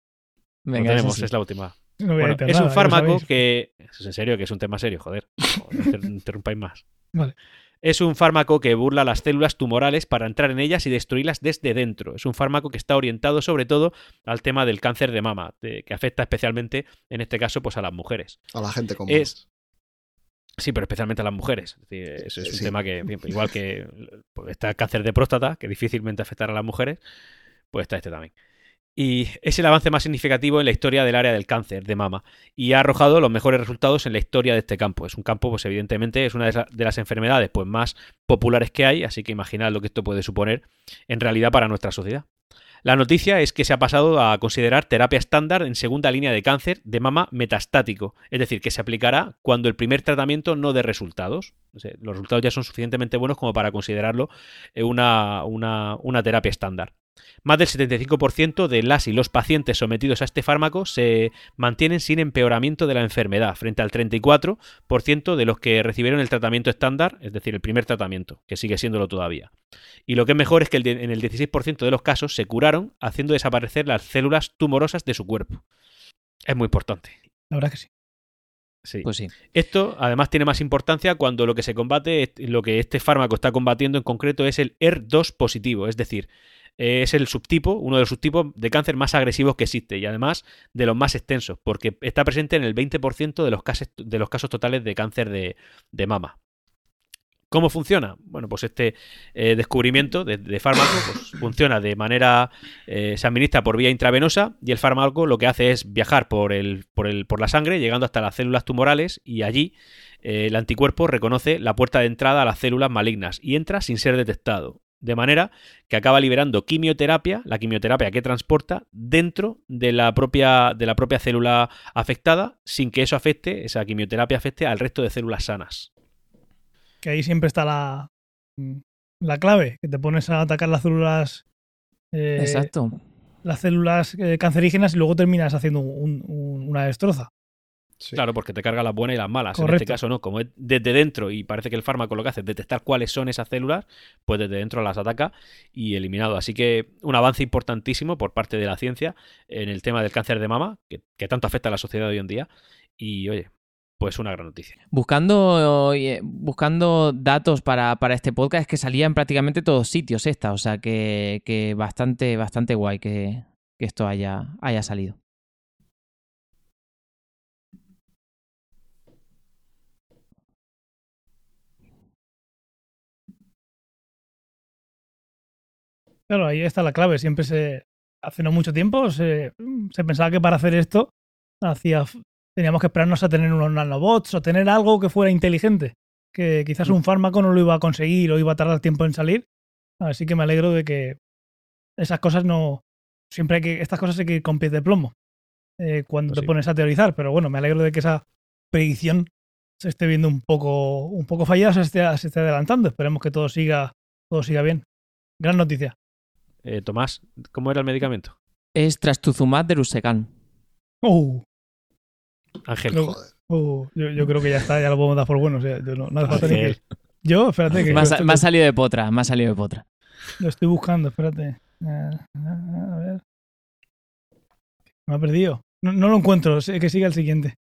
Lo Venga, tenemos, eso sí. es la última. No Bueno, es nada, un fármaco que. Eso es en serio, que es un tema serio, joder. No interrumpáis más. Vale. Es un fármaco que burla las células tumorales para entrar en ellas y destruirlas desde dentro. Es un fármaco que está orientado sobre todo al tema del cáncer de mama, de- que afecta especialmente, en este caso, pues a las mujeres. A la gente común. Es- Sí, pero especialmente a las mujeres. Es, decir, es un Sí. tema que, fin, igual que pues, está el cáncer de próstata, que difícilmente afectará a las mujeres, pues está este también. Y es el avance más significativo en la historia del área del cáncer de mama y ha arrojado los mejores resultados en la historia de este campo. Es un campo, pues evidentemente, es una de las enfermedades pues, más populares que hay, así que imaginad lo que esto puede suponer en realidad para nuestra sociedad. La noticia es que se ha pasado a considerar terapia estándar en segunda línea de cáncer de mama metastático, es decir, que se aplicará cuando el primer tratamiento no dé resultados. Los resultados ya son suficientemente buenos como para considerarlo eh, una- una terapia estándar. Más del 75% de las y los pacientes sometidos a este fármaco se mantienen sin empeoramiento de la enfermedad, frente al 34% de los que recibieron el tratamiento estándar, es decir, el primer tratamiento, que sigue siéndolo todavía. Y lo que es mejor es que en el 16% de los casos se curaron haciendo desaparecer las células tumorosas de su cuerpo. Es muy importante. La verdad que sí. Sí. Pues sí. Esto además tiene más importancia cuando lo que se combate, lo que este fármaco está combatiendo en concreto es el ER2 positivo, es decir, eh, es el subtipo, uno de los subtipos de cáncer más agresivos que existe y además de los más extensos, porque está presente en el 20% de los casos, de los casos totales de cáncer de, mama. ¿Cómo funciona? Bueno, pues este eh, descubrimiento de, de fármaco pues, funciona de manera. eh, se administra por vía intravenosa y el fármaco lo que hace es viajar por, el, por, el, por la sangre, llegando hasta las células tumorales y allí el anticuerpo reconoce la puerta de entrada a las células malignas y entra sin ser detectado. De manera que acaba liberando quimioterapia, la quimioterapia que transporta dentro de la propia, de la propia célula afectada, sin que eso afecte, esa quimioterapia afecte al resto de células sanas. Que ahí siempre está la, la clave, que te pones a atacar las células. eh, Exacto. Las células eh, cancerígenas y luego terminas haciendo un- un- una destroza. Sí. Claro, porque te carga las buenas y las malas. En este caso no, como es desde dentro y parece que el fármaco lo que hace es detectar cuáles son esas células, pues desde dentro las ataca y eliminado. Así que un avance importantísimo por parte de la ciencia en el tema del cáncer de mama, que, que tanto afecta a la sociedad hoy en día. Y oye, pues una gran noticia. Buscando, buscando datos para, para este podcast es que salía en prácticamente todos sitios esta, o sea que, que bastante, bastante guay que, que esto haya, haya salido. Claro, ahí está la clave. Siempre se. Hace no mucho tiempo se, se pensaba que para hacer esto hacía, teníamos que esperarnos a tener unos nanobots o tener algo que fuera inteligente. Que quizás un fármaco no lo iba a conseguir o iba a tardar tiempo en salir. Así que me alegro de que esas cosas no. Siempre hay que. Estas cosas hay que ir con pies de plomo. eh, cuando Pues te sí. pones a teorizar. Pero bueno, me alegro de que esa predicción se esté viendo un poco, un poco fallada, se esté, se esté adelantando. Esperemos que todo siga, todo siga bien. Gran noticia. Eh, Tomás, ¿cómo era el medicamento? Es Trastuzumab deruxtecan. Uh, Ángel. Creo- Joder. uh, yo, yo creo que ya está, ya lo podemos dar por bueno. o sea, yo no, no hace falta ni Ángel. que- Yo, espérate, que Me ha, lo sa- estoy, me ha salido de potra, me ha salido de potra. lo estoy buscando, espérate. A ver. Me ha perdido. No, no lo encuentro, sé que siga el siguiente.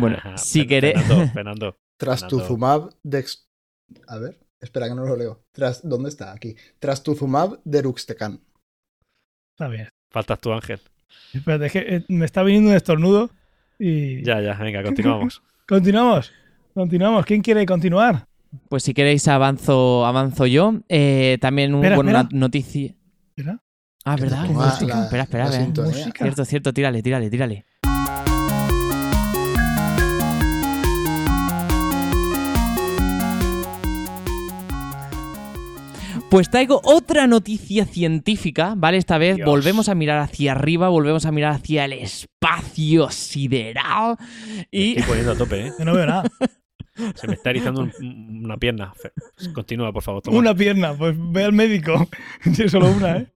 Bueno, si Fen- quere- Fernando, Fernando. Trastuzumab dex... A ver, espera que no lo leo. Tras... ¿Dónde está? Aquí. Trastuzumab deruxtecan. Está bien. Faltas tú, Ángel. Espérate, es que eh, me está viniendo un estornudo y... Ya, ya, venga, continuamos. Continuamos. Continuamos. ¿Quién quiere continuar? Pues si queréis avanzo, avanzo yo. Eh, también un- Espera, bueno, espera. una noticia. Espera. Ah, ¿verdad? la- Espera, espera, la. Cierto, cierto, tírale, tírale, tírale. Pues traigo otra noticia científica, ¿vale? Esta vez Dios. volvemos a mirar hacia arriba, volvemos a mirar hacia el espacio sideral Me y estoy poniendo a tope, ¿eh? Yo no veo nada. Se me está erizando un- una pierna. Continúa, por favor. Tomás. Una pierna, pues ve al médico. Sí, solo una, ¿eh?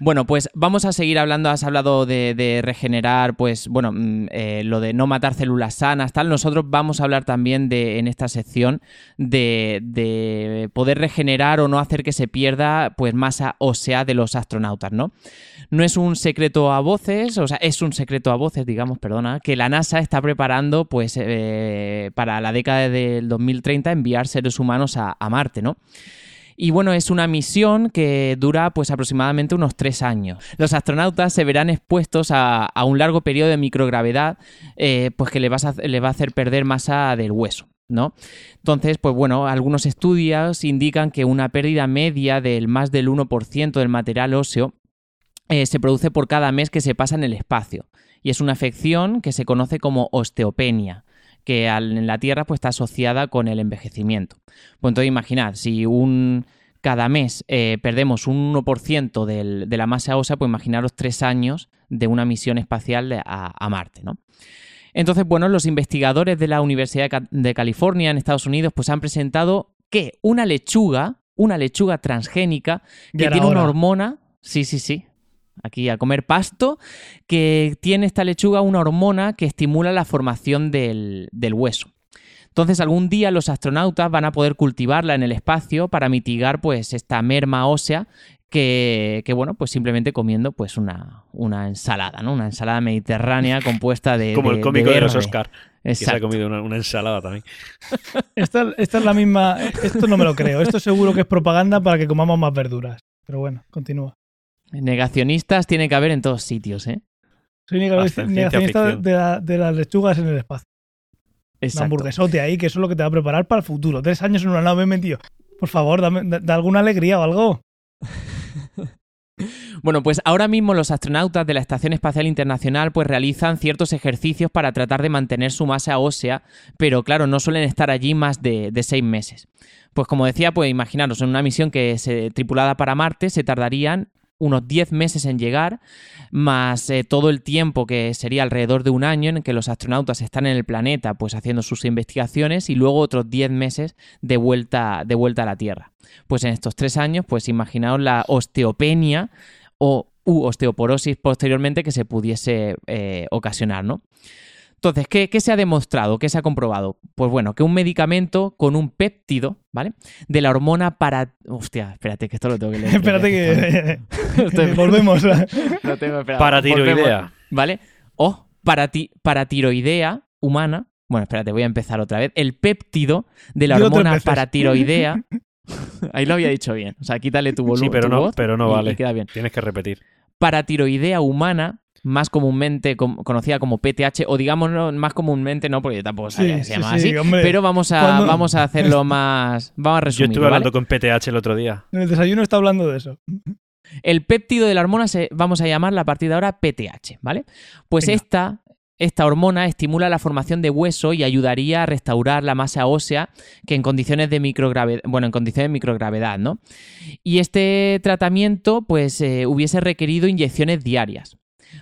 Bueno, pues vamos a seguir hablando. Has hablado de, regenerar, pues bueno, mm, eh, lo de no matar células sanas, tal. Nosotros vamos a hablar también de, en esta sección de, de poder regenerar o no hacer que se pierda, pues masa ósea de los astronautas, ¿no? No es un secreto a voces, o sea, es un secreto a voces, digamos, perdona, que la NASA está preparando, pues, eh, para la década del 2030 enviar seres humanos a Marte, ¿no? Y bueno, es una misión que dura pues aproximadamente unos tres años. Los astronautas se verán expuestos a, un largo periodo de microgravedad, eh, pues que le va a hacer perder masa del hueso. ¿No? Entonces, pues bueno, algunos estudios indican que una pérdida media del más del 1% del material óseo eh, se produce por cada mes que se pasa en el espacio. Y es una afección que se conoce como osteopenia, que al- en la Tierra pues, está asociada con el envejecimiento. Pues entonces imaginad, si un cada mes eh, perdemos un 1% del- de la masa ósea, pues imaginaros tres años de una misión espacial a, a Marte, ¿no? Entonces, bueno, los investigadores de la Universidad de, Ca- de California en Estados Unidos pues han presentado que una lechuga, una lechuga transgénica que tiene una hormona, sí, sí, sí, aquí a comer pasto, que tiene esta lechuga una hormona que estimula la formación del, del hueso. Entonces algún día los astronautas van a poder cultivarla en el espacio para mitigar pues esta merma ósea que, que, bueno, pues simplemente comiendo pues una, una ensalada, ¿no? Una ensalada mediterránea compuesta de Como de- el cómico de, los. Oscar, que se ha comido una, una ensalada también. Esta, esta es la misma. Esto no me lo creo. Esto seguro que es propaganda para que comamos más verduras. Pero bueno, continúa. Negacionistas tiene que haber en todos sitios, ¿eh? Soy negacionista de, la- de las lechugas en el espacio. Un hamburguesote ahí, que eso es lo que te va a preparar para el futuro. Tres años en una nave metido. Por favor, dame, da, da alguna alegría o algo. Bueno, pues ahora mismo los astronautas de la Estación Espacial Internacional pues realizan ciertos ejercicios para tratar de mantener su masa ósea, pero claro, no suelen estar allí más de, de seis meses. Pues como decía, pues imaginaros, en una misión que se tripulada para Marte se tardarían unos 10 meses en llegar, más eh, todo el tiempo que sería alrededor de un año en que los astronautas están en el planeta pues haciendo sus investigaciones y luego otros 10 meses de vuelta, de vuelta a la Tierra. Pues en estos tres años, pues imaginaos la osteopenia o u osteoporosis posteriormente que se pudiese eh, ocasionar, ¿no? Entonces, ¿qué, qué se ha demostrado? ¿Qué se ha comprobado? Pues bueno, que un medicamento con un péptido, ¿vale? De la hormona para... Hostia, espérate, que esto lo tengo que leer. Espérate que Estoy- volvemos. a- Lo tengo, Para volvemos, tiroidea. ¿Vale? O parati- paratiroidea humana. Bueno, espérate, voy a empezar otra vez. El péptido de la tres hormona paratiroidea. Ahí lo había dicho bien. O sea, quítale tu volumen. Sí, pero tu no, voz pero no y- y vale. queda bien. Tienes que repetir. Paratiroidea humana, más comúnmente com- conocida como PTH, o digamos no, más comúnmente no, porque tampoco sabía Sí, que se llama sí, así. hombre. Pero vamos a, vamos a hacerlo más. Vamos a Yo resumir. estuve hablando con PTH el otro día. En el desayuno está hablando de eso. El péptido de la hormona se, vamos a llamarla a partir de ahora PTH, ¿vale? Pues Venga. esta, esta hormona estimula la formación de hueso y ayudaría a restaurar la masa ósea que en condiciones de microgravedad, bueno, en condiciones de microgravedad, ¿no? Y este tratamiento, pues, eh, hubiese requerido inyecciones diarias.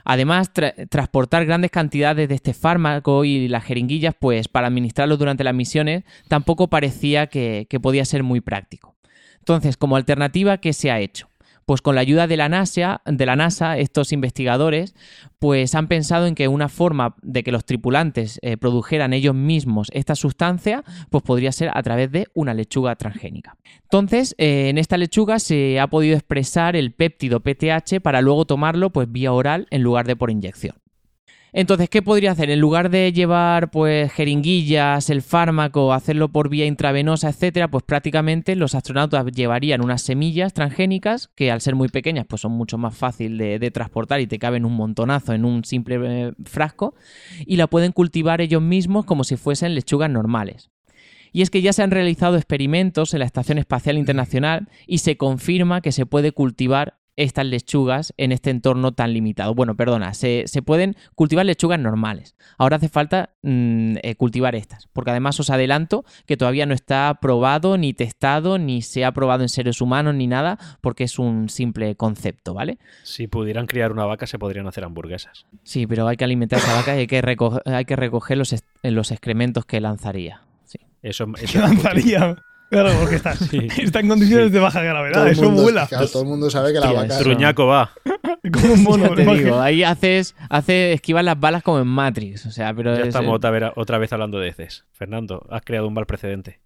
Además, tra- transportar grandes cantidades de este fármaco y las jeringuillas, pues, para administrarlo durante las misiones, tampoco parecía que, que podía ser muy práctico. Entonces, como alternativa, ¿qué se ha hecho? Pues con la ayuda de la NASA, de la NASA estos investigadores pues han pensado en que una forma de que los tripulantes eh, produjeran ellos mismos esta sustancia pues podría ser a través de una lechuga transgénica. Entonces, eh, en esta lechuga se ha podido expresar el péptido PTH para luego tomarlo pues vía oral en lugar de por inyección. Entonces, ¿qué podría hacer? En lugar de llevar pues jeringuillas, el fármaco, hacerlo por vía intravenosa, etcétera, pues prácticamente los astronautas llevarían unas semillas transgénicas que al ser muy pequeñas pues son mucho más fácil de, transportar y te caben un montonazo en un simple eh, frasco y la pueden cultivar ellos mismos como si fuesen lechugas normales. Y es que ya se han realizado experimentos en la Estación Espacial Internacional y se confirma que se puede cultivar estas lechugas en este entorno tan limitado. Bueno, perdona, se, se pueden cultivar lechugas normales. Ahora hace falta mm, eh, cultivar estas, porque además os adelanto que todavía no está probado, ni testado, ni se ha probado en seres humanos, ni nada, porque es un simple concepto, ¿vale? Si pudieran criar una vaca, se podrían hacer hamburguesas. Sí, pero hay que alimentar a esa vaca y hay que, reco- hay que recoger los, es- los excrementos que lanzaría. Sí. Eso, Que eso lanzaría. Claro, porque está, Sí. está en condiciones Sí. de baja gravedad. Eso mundo, vuela. claro, todo el mundo sabe que la vaca... Truñaco va. Como un mono. Te digo, ahí haces, hace esquivar las balas como en Matrix. O sea, pero Ya es- estamos otra vez, otra vez hablando de heces. Fernando, has creado un mal precedente.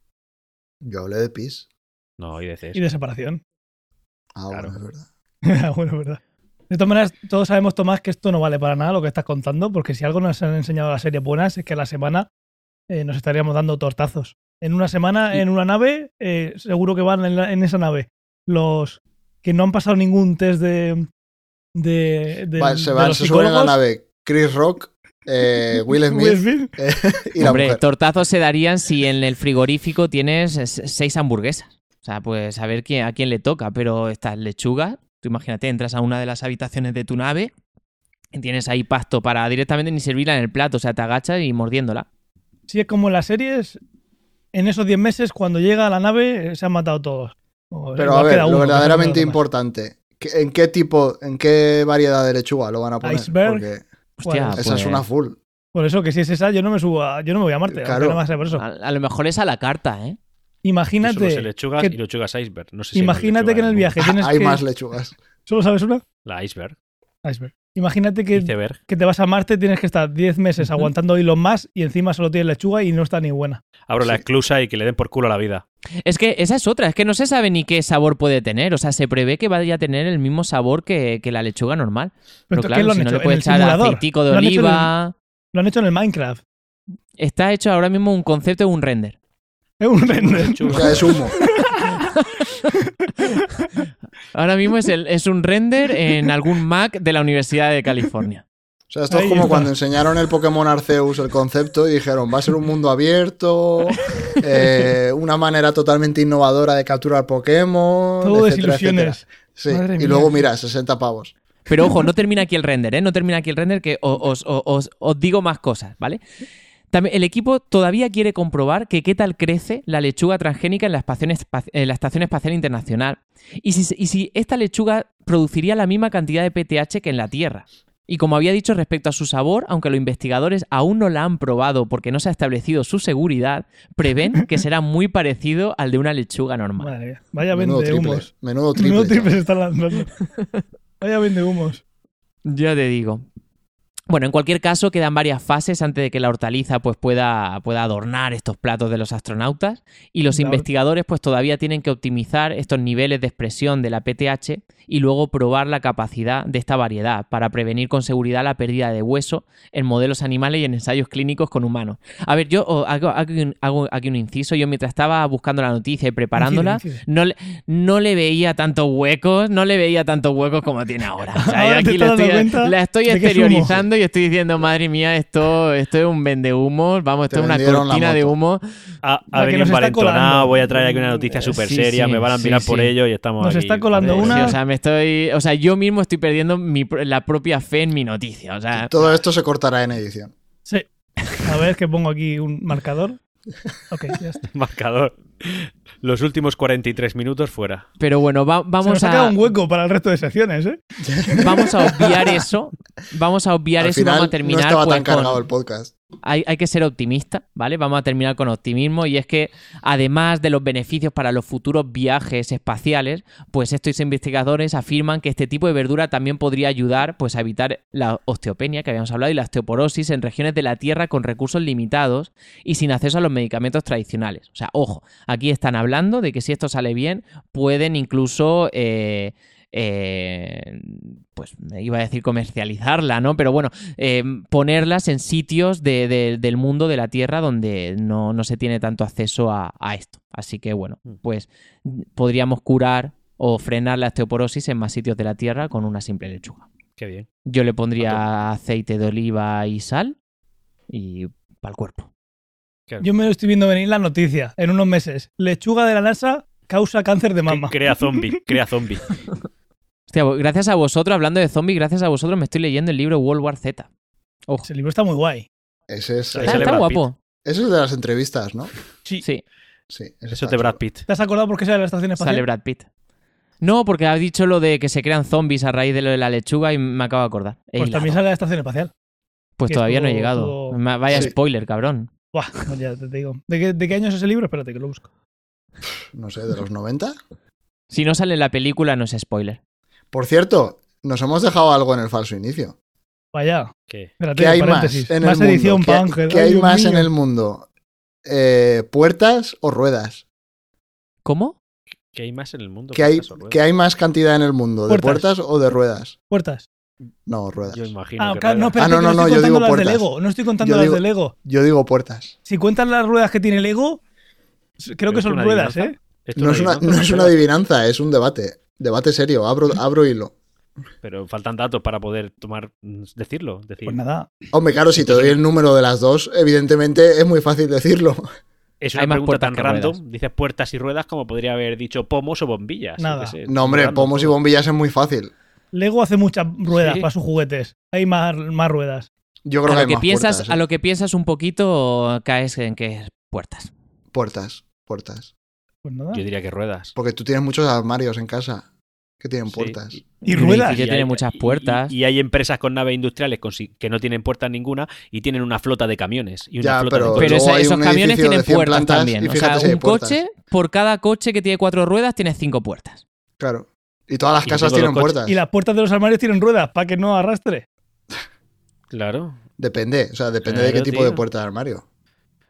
Yo hablé de pis. No, y de heces. Y de separación. Ah, Claro. bueno, es verdad. bueno, es verdad. De todas maneras, todos sabemos, Tomás, que esto no vale para nada lo que estás contando, porque si algo nos han enseñado las series buenas es que a la semana eh, nos estaríamos dando tortazos. En una semana, en una nave, eh, seguro que van en, la- en esa nave los que no han pasado ningún test de. de, de- Va, se van, se suben a la nave Chris Rock, eh, Will Smith, Will Smith. eh, y la Hombre, mujer. tortazos se darían si en el frigorífico tienes seis hamburguesas. O sea, pues a ver quién, a quién le toca. Pero estas lechugas, tú imagínate, entras a una de las habitaciones de tu nave y tienes ahí pasto para directamente ni servirla en el plato. O sea, te agachas y mordiéndola. Si es como en las series, en esos 10 meses, cuando llega a la nave, se han matado todos. O Pero a ver, uno, lo que verdaderamente importante, ¿qué- ¿en qué tipo, en qué variedad de lechuga lo van a poner? Iceberg. Porque Hostia, Pues, esa es pues, una full. Por eso que si es esa, yo no me subo a, yo no me voy a Marte. Claro. por eso. a, a lo mejor es a la carta, ¿eh? Yo solo sé Imagínate, lechugas que- y lechugas iceberg. No sé si hay imagínate lechuga que en el viaje tienes Hay que... más lechugas. ¿Solo sabes una? La iceberg. Iceberg. Imagínate que, que te vas a Marte, tienes que estar 10 meses aguantando hilos más y encima solo tienes lechuga y no está ni buena. Abro la Sí. esclusa y que le den por culo a la vida. Es que esa es otra, es que no se sabe ni qué sabor puede tener. O sea, se prevé que vaya a tener el mismo sabor que, que la lechuga normal. Pero Pero esto, ¿qué claro, lo han si no le ¿En puedes echar aceitico de ¿Lo han hecho en el- oliva. Lo han hecho en el Minecraft. Está hecho ahora mismo un concepto de un render. Es un render. O sea, es humo. Ahora mismo es, el- es un render en algún Mac de la Universidad de California. O sea, esto Ahí es como está. cuando enseñaron el Pokémon Arceus el concepto y dijeron, va a ser un mundo abierto, eh, una manera totalmente innovadora de capturar Pokémon. Todo etcétera, desilusiones. etcétera. Sí, Madre y mía. luego mira, 60 pavos. Pero ojo, no termina aquí el render, ¿eh? No termina aquí el render, que o- os, os- os- os digo más cosas, ¿vale? También, el equipo todavía quiere comprobar que qué tal crece la lechuga transgénica en la, Estación Espa- en la Estación Espacial Internacional y si, y si esta lechuga produciría la misma cantidad de PTH que en la Tierra. Y como había dicho respecto a su sabor, aunque los investigadores aún no la han probado porque no se ha establecido su seguridad, prevén que será muy parecido al de una lechuga normal. Madre mía. Vaya Menudo vende triple. humos. Menudo triple. Menudo triple se están lanzando. Vaya vende humos. Ya te digo. Bueno, en cualquier caso, quedan varias fases antes de que la hortaliza pues, pueda, pueda adornar estos platos de los astronautas y los investigadores pues, todavía tienen que optimizar estos niveles de expresión de la PTH y luego probar la capacidad de esta variedad para prevenir con seguridad la pérdida de hueso en modelos animales y en ensayos clínicos con humanos. A ver, yo hago, aquí un inciso. Yo mientras estaba buscando la noticia y preparándola, Incide, incide. no le, no le veía tantos huecos, no le veía tantos huecos como tiene ahora. O sea, Ahora aquí la estoy, la exteriorizando y estoy diciendo, madre mía, esto, esto es un vendehumos, vamos, esto Te es una cortina de humo. Ha, ha venido envalentonado, voy a traer aquí una noticia súper Sí, seria, sí, me van a sí, mirar por sí. ello y estamos Nos aquí. está colando una- Sí, o sea, me estoy, o sea, yo mismo estoy perdiendo mi, la propia fe en mi noticia, o sea, Todo esto se cortará en edición. Sí. A ver, que pongo aquí un marcador. Ok, ya está. Marcador. Los últimos 43 minutos fuera. pero bueno, va- Se vamos nos ha quedado a un hueco para el resto de secciones, ¿eh? vamos a obviar eso, vamos a obviar Al eso y vamos a no terminar estaba pues, tan cargado con- el podcast. Hay, que ser optimista, ¿vale? Vamos a terminar con optimismo y es que además de los beneficios para los futuros viajes espaciales, pues estos investigadores afirman que este tipo de verdura también podría ayudar pues a evitar la osteopenia que habíamos hablado y la osteoporosis en regiones de la Tierra con recursos limitados y sin acceso a los medicamentos tradicionales. O sea, ojo, aquí están hablando de que si esto sale bien, pueden incluso eh, eh, pues iba a decir comercializarla, ¿no? Pero bueno, eh, ponerlas en sitios de- de- del mundo de la Tierra donde no, no se tiene tanto acceso a, a esto. Así que bueno, Mm. pues podríamos curar o frenar la osteoporosis en más sitios de la Tierra con una simple lechuga. Qué bien. Yo le pondría aceite de oliva y sal y para el cuerpo. Yo me lo estoy viendo venir la noticia en unos meses. Lechuga de la NASA causa cáncer de mama. Crea zombie, crea zombie. Hostia, gracias a vosotros, hablando de zombies, gracias a vosotros me estoy leyendo el libro World War Z. Ojo, Ese libro está muy guay. Ese es, está, está guapo. ese es de las entrevistas, ¿no? Sí. Sí, Sí. ese Eso es de Brad. Pitt. ¿Te has acordado por qué sale la estación espacial? sale Brad Pitt. No, porque ha dicho lo de que se crean zombies a raíz de lo de la lechuga y me acabo de acordar. He Pues hilado. también sale la estación espacial. Pues todavía no he llegado. estuvo- Vaya Sí. spoiler, cabrón. Buah, pues ya te digo. ¿De qué, de qué año es ese libro? Espérate que lo busco. No sé, de los 90. Si no sale en la película, no es spoiler. Por cierto, nos hemos dejado algo en el falso inicio. Vaya. ¿Qué? Espérate, ¿Qué hay más en Más el edición mundo? para ¿Qué, Ángel. qué Ay, hay Dios más en el mundo? Eh, ¿Puertas o ruedas? ¿Cómo? ¿Qué hay más en el mundo? ¿Qué hay, más cantidad en el mundo? ¿De Puertas. puertas o de ruedas? Puertas. No, ruedas. Yo imagino Ah, que claro, no, ruedas. espérate, Ah, no, no, estoy no, yo digo las de puertas. Lego. No estoy contando Yo las de Lego. Yo digo puertas. Si cuentas las ruedas que tiene Lego, creo ¿Pero que son ruedas, ¿eh? adivinanza? No es, una, adivinanza, no es una ruedas. adivinanza, es un debate. Debate serio. Abro, abro hilo. Pero faltan datos para poder tomar, mm, decirlo. Decir, Pues nada. Hombre, claro, si te doy el número de las dos, evidentemente es muy fácil decirlo. es Hay una más pregunta puertas tan random. ruedas. Dices puertas y ruedas como podría haber dicho pomos o bombillas. Nada. sé, No, hombre, random pomos y bombillas es muy fácil. Lego hace muchas ruedas Sí. para sus juguetes. Hay más, más ruedas. Yo creo A que hay lo, que más piensas, puertas. a ¿eh? lo que piensas un poquito, caes en que es puertas. Puertas, puertas. Pues nada. Yo diría que ruedas. Porque tú tienes muchos armarios en casa que tienen Sí, puertas. y- Y Y ruedas. que tiene hay- muchas puertas. Y, y hay empresas con naves industriales con que no tienen puertas ninguna y tienen una flota de camiones. Y una Ya, flota pero- de Pero esa- esos camiones tienen 100 puertas también. O sea, si un coche, por cada coche que tiene cuatro ruedas, tiene cinco puertas. Claro. Y todas las Y casas tienen puertas. Y las puertas de los armarios tienen ruedas para que no arrastre. Claro. Depende, o sea, depende de qué tipo de puerta de armario.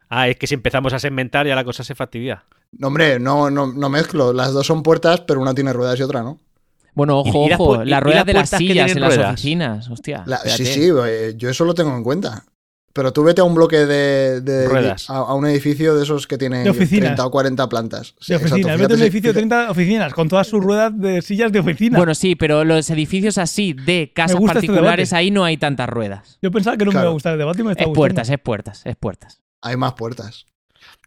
Ah, es que si empezamos a segmentar ya la cosa se fastidia. No, hombre, no, no, no mezclo. Las dos son puertas, pero una tiene ruedas y otra no. Bueno, ojo, Y- ojo, y- las ruedas de las sillas en las ruedas. oficinas. Hostia. La- sí, sí, eh, yo eso lo tengo en cuenta. Pero tú vete a un bloque de, de- Ruedas. a, a un edificio de esos que oficinas. 30 o 40 plantas. Sí, De oficinas. Vete a un edificio de fíjate- 30 oficinas con todas sus ruedas de sillas de oficina. Bueno, sí, pero los edificios así de casas este particulares, ahí no hay tantas ruedas. Yo pensaba que no me iba a gustar el debate y me está Es gustando. puertas, es puertas, es puertas. Hay más puertas.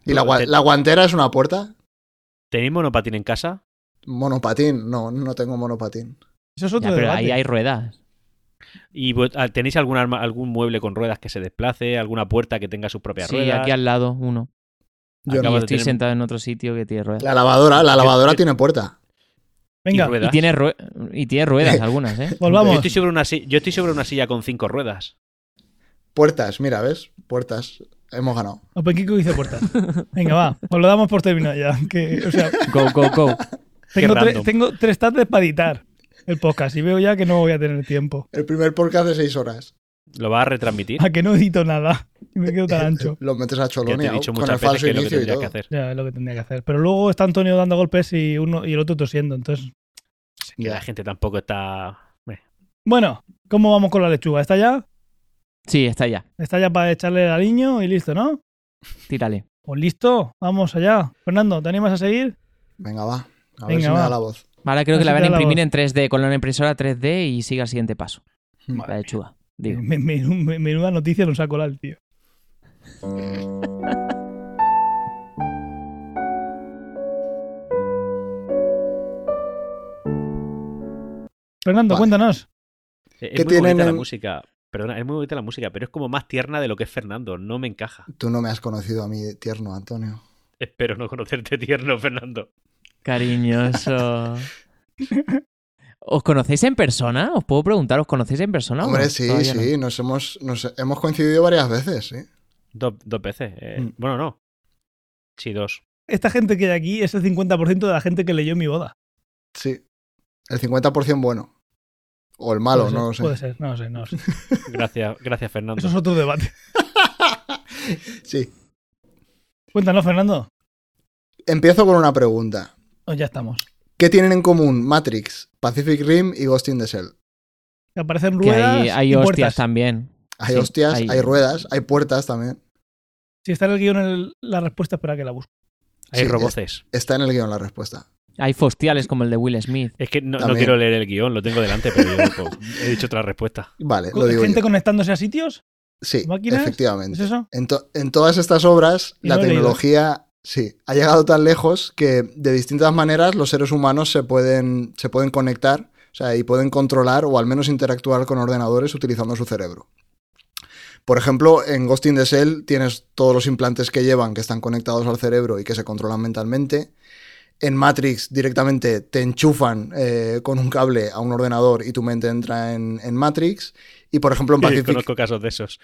¿Y No, la, te- la guantera es una puerta? ¿Tenéis monopatín en casa? Monopatín. No, no tengo monopatín. Eso es otro Ya, pero debate. ahí hay ruedas. ¿Y ah, tenéis algún, arma- algún mueble con ruedas que se desplace? ¿Alguna puerta que tenga sus propias Sí, ruedas? aquí al lado, uno. Yo Acabo de estoy tener- sentado en otro sitio que tiene ruedas. La lavadora, la lavadora yo- tiene puerta. Venga, y ruedas. Y tiene, y tiene ruedas algunas, ¿eh? Yo volvamos. estoy, sobre una, si- yo estoy sobre una silla con cinco ruedas. Puertas, mira, ¿ves? Puertas. Hemos ganado. Open Kiko dice puertas. Venga, va. Os lo damos por terminado ya. Que, o sea, Go, go, go. tengo, tre- random. tengo tres tardes para editar el podcast y veo ya que no voy a tener tiempo. El primer podcast de 6 horas. ¿Lo vas a retransmitir? A que no edito nada. Y me quedo tan ancho. Lo metes a te Cholonia he dicho con el falso que es lo que inicio y todo. que hacer. Ya, es lo que tendría que hacer. Pero luego está Antonio dando golpes y uno y el otro tosiendo. Entonces, Que Ya. la gente tampoco está... eh, bueno, ¿cómo vamos con la lechuga? ¿Está ya? Sí, está ya. Está ya para echarle al niño y listo, ¿no? Tírale. Pues listo, vamos allá. Fernando, ¿te animas a seguir? Venga, va. A ver Venga, si me da la voz. Vale, creo que la van a imprimir en 3D, con la impresora 3D y sigue al siguiente paso. Madre La lechuga. Digo. Me- me- me- Menuda noticia nos ha colado el tío. Fernando, Vale. cuéntanos. Es ¿Qué muy tienen bonita la música. Perdona, es muy bonita la música, pero es como más tierna de lo que es Fernando. No me encaja. Tú no me has conocido a mí tierno, Antonio. Espero no conocerte tierno, Fernando. Cariñoso. ¿Os conocéis en persona? ¿Os puedo preguntar, ¿os conocéis en persona? Hombre, sí, Todavía no. sí, nos hemos, nos hemos coincidido varias veces, sí. Dos, dos veces. eh, Mm. Bueno, no. Sí, dos. Esta gente que hay aquí es el 50% de la gente que leyó mi boda. Sí. El 50% bueno. O el malo, Puede ser, no lo sé. Puede ser, no lo sé, no lo sé. Gracias, gracias Fernando. Eso es otro debate. Sí. Cuéntanos, Fernando. Empiezo con una pregunta. Oh, ya estamos. ¿Qué tienen en común Matrix, Pacific Rim y Ghost in the Shell? Que aparecen Que ruedas hay, hay y hostias puertas. también. Hay Sí, hostias, hay- hay... ruedas, hay puertas también. Si está en el guion el- la respuesta, espera que la busque. Hay Sí, roboces. Está en el guion la respuesta. Hay fostiales como el de Will Smith. Es que no, quiero leer el guion, lo tengo delante, pero yo pues, he dicho otra respuesta. Vale, lo digo ¿Gente yo. conectándose a sitios? Sí, máquinas? ¿Es efectivamente. eso? En, to- en todas estas obras, la no tecnología, sí, ha llegado tan lejos que de distintas maneras los seres humanos se pueden, se pueden conectar, o sea, y pueden controlar o al menos interactuar con ordenadores utilizando su cerebro. Por ejemplo, en Ghost in the Shell tienes todos los implantes que llevan que están conectados al cerebro y que se controlan mentalmente. En Matrix directamente te enchufan eh, con un cable a un ordenador y tu mente entra en, en Matrix. Y por ejemplo en Pacific... Conozco casos de esos.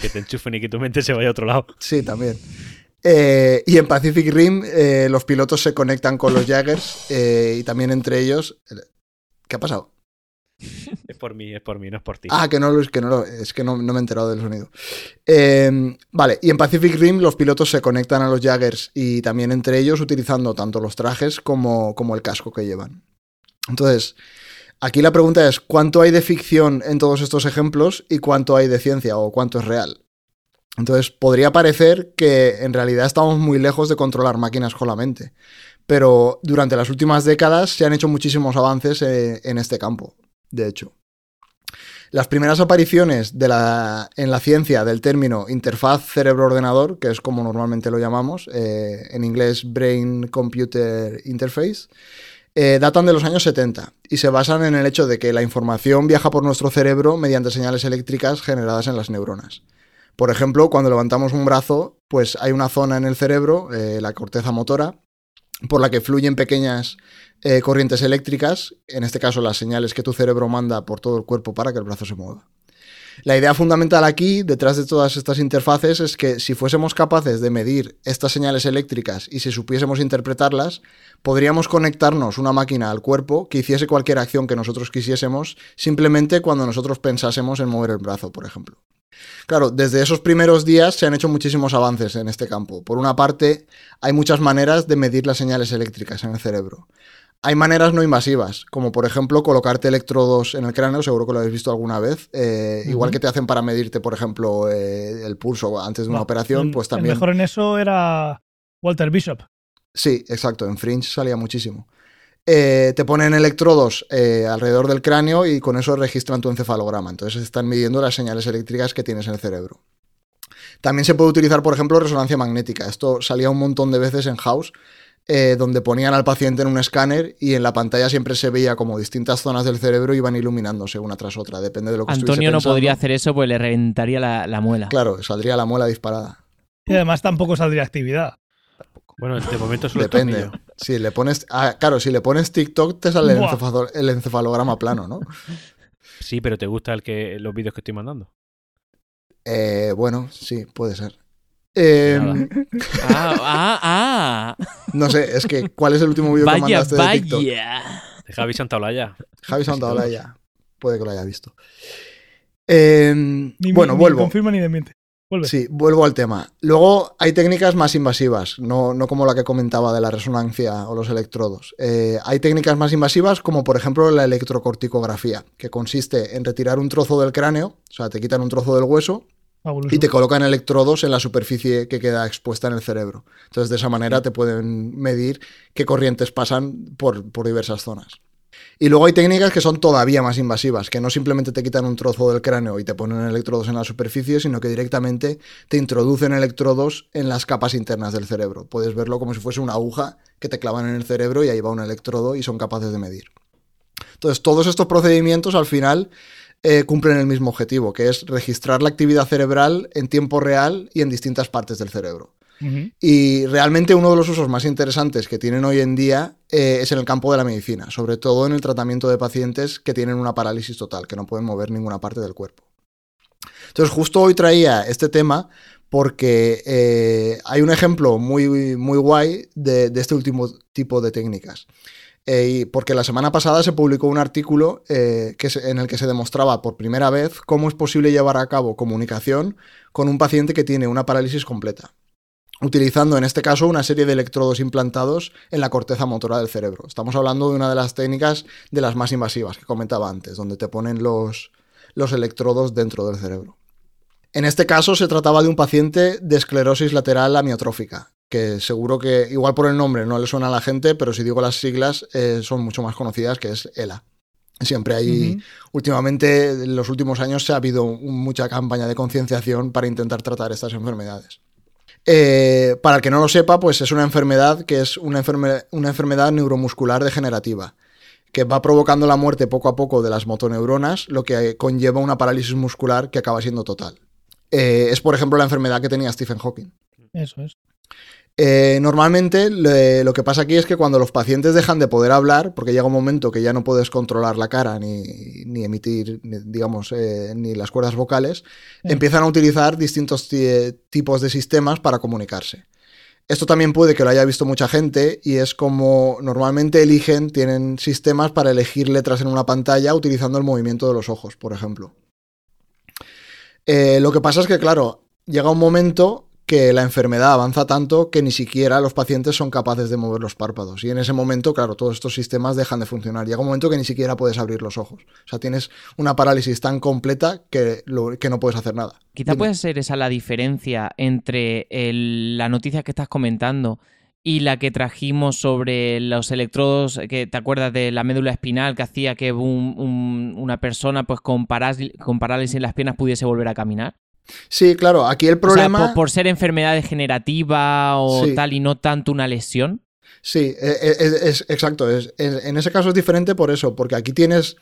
Que te enchufen y que tu mente se vaya a otro lado. Sí, también. Eh, y en Pacific Rim eh, los pilotos se conectan con los Jaggers y también entre ellos... ¿Qué ha pasado? Es por mí, es por mí, no es por ti. Ah, que no, es que no, lo- es que no, me he enterado del sonido. Eh, vale, y en Pacific Rim los pilotos se conectan a los Jaggers y también entre ellos utilizando tanto los trajes como, como el casco que llevan. Entonces, aquí la pregunta es, ¿cuánto hay de ficción en todos estos ejemplos y cuánto hay de ciencia o cuánto es real? Entonces, podría parecer que en realidad estamos muy lejos de controlar máquinas con la mente, pero durante las últimas décadas se han hecho muchísimos avances eh, en este campo, de hecho. Las primeras apariciones en la ciencia del término interfaz cerebro-ordenador, que es como normalmente lo llamamos, eh, en inglés Brain Computer Interface, eh, datan de los años 70 y se basan en el hecho de que la información viaja por nuestro cerebro mediante señales eléctricas generadas en las neuronas. Por ejemplo, cuando levantamos un brazo, pues hay una zona en el cerebro, eh, la corteza motora, por la que fluyen pequeñas eh, corrientes eléctricas, en este caso las señales que tu cerebro manda por todo el cuerpo para que el brazo se mueva. La idea fundamental aquí, detrás de todas estas interfaces, es que si fuésemos capaces de medir estas señales eléctricas y si supiésemos interpretarlas, podríamos conectarnos una máquina al cuerpo que hiciese cualquier acción que nosotros quisiésemos simplemente cuando nosotros pensásemos en mover el brazo, por ejemplo. Claro, desde esos primeros días se han hecho muchísimos avances en este campo. Por una parte, hay muchas maneras de medir las señales eléctricas en el cerebro. Hay maneras no invasivas, como por ejemplo colocarte electrodos en el cráneo, seguro que lo habéis visto alguna vez, eh, igual que te hacen para medirte, por ejemplo, eh, el pulso antes de una No, operación, pues El también... mejor en eso era Walter Bishop. Sí, exacto, en Fringe salía muchísimo. Eh, te ponen electrodos eh, alrededor del cráneo y con eso registran tu encefalograma. Entonces están midiendo las señales eléctricas que tienes en el cerebro. También se puede utilizar, por ejemplo, resonancia magnética. Esto salía un montón de veces en House, eh, donde ponían al paciente en un escáner y en la pantalla siempre se veía como distintas zonas del cerebro iban iluminándose una tras otra, depende de lo que estuviese Antonio no pensando. podría hacer eso pues le reventaría la, la muela. Claro, saldría la muela disparada. Y además tampoco saldría actividad. Bueno, de momento solo Depende. tornillo. Si le pones, ah, claro, si le pones TikTok te sale el, Buah. encefalo- el encefalograma plano, ¿no? Sí, pero ¿te gusta el que los vídeos que estoy mandando? Eh, bueno, sí, puede ser. Eh, Nada. Ah, ah, ah. no sé, es que ¿cuál es el último vídeo que Vaya, mandaste de TikTok? vaya. De Javi Santaolalla. Javi Santaolalla. Puede que lo haya visto. Eh, Ni- bueno, ni vuelvo. confirma ni desmiente. Vuelve. Sí, vuelvo al tema. Luego hay técnicas más invasivas, no, no como la que comentaba de la resonancia o los electrodos. Eh, hay técnicas más invasivas como por ejemplo la electrocorticografía, que consiste en retirar un trozo del cráneo, o sea, te quitan un trozo del hueso y te colocan electrodos en la superficie que queda expuesta en el cerebro. Entonces de esa manera te pueden medir qué corrientes pasan por, por diversas zonas. Y luego hay técnicas que son todavía más invasivas, que no simplemente te quitan un trozo del cráneo y te ponen electrodos en la superficie, sino que directamente te introducen electrodos en las capas internas del cerebro. Puedes verlo como si fuese una aguja que te clavan en el cerebro y ahí va un electrodo y son capaces de medir. Entonces, todos estos procedimientos al final eh, cumplen el mismo objetivo, que es registrar la actividad cerebral en tiempo real y en distintas partes del cerebro. Y realmente uno de los usos más interesantes que tienen hoy en día eh, es en el campo de la medicina, sobre todo en el tratamiento de pacientes que tienen una parálisis total, que no pueden mover ninguna parte del cuerpo. Entonces justo hoy traía este tema porque eh, hay un ejemplo muy, muy guay de, este último tipo de técnicas. Eh, y porque la semana pasada se publicó un artículo que en el que se demostraba por primera vez cómo es posible llevar a cabo comunicación con un paciente que tiene una parálisis completa utilizando en este caso una serie de electrodos implantados en la corteza motora del cerebro. Estamos hablando de una de las técnicas de las más invasivas que comentaba antes, donde te ponen los, los electrodos dentro del cerebro. En este caso se trataba de un paciente de esclerosis lateral amiotrófica, que seguro que igual por el nombre no le suena a la gente, pero si digo las siglas eh, son mucho más conocidas, que es ELA. Siempre hay, últimamente, en los últimos años, se ha habido mucha campaña de concienciación para intentar tratar estas enfermedades. Eh, para el que no lo sepa, pues es una enfermedad que es una, enferme- una enfermedad neuromuscular degenerativa, que va provocando la muerte poco a poco de las motoneuronas, lo que conlleva una parálisis muscular que acaba siendo total. Eh, es, por ejemplo, la enfermedad que tenía Stephen Hawking. Eso es. Eh, normalmente le- lo que pasa aquí es que cuando los pacientes dejan de poder hablar, porque llega un momento que ya no puedes controlar la cara ni, ni emitir, ni, digamos, eh, ni las cuerdas vocales, Sí. empiezan a utilizar distintos ti- tipos de sistemas para comunicarse. Esto también puede que lo haya visto mucha gente y es como normalmente eligen, tienen sistemas para elegir letras en una pantalla utilizando el movimiento de los ojos, por ejemplo. Eh, lo que pasa es que, claro, llega un momento que la enfermedad avanza tanto que ni siquiera los pacientes son capaces de mover los párpados. Y en ese momento, claro, todos estos sistemas dejan de funcionar. Llega un momento que ni siquiera puedes abrir los ojos. O sea, tienes una parálisis tan completa que, lo- que no puedes hacer nada. Quizá Dime. puede ser esa la diferencia entre el- la noticia que estás comentando y la que trajimos sobre los electrodos, que te acuerdas de la médula espinal que hacía que un- un- una persona pues con, parás- con parálisis en las piernas pudiese volver a caminar. Sí, claro, aquí el O sea, problema... por, por ser enfermedad degenerativa o Sí. tal y no tanto una lesión. Sí, e- e- es, es- exacto. Es, es- en ese caso es diferente por eso, porque aquí tienes,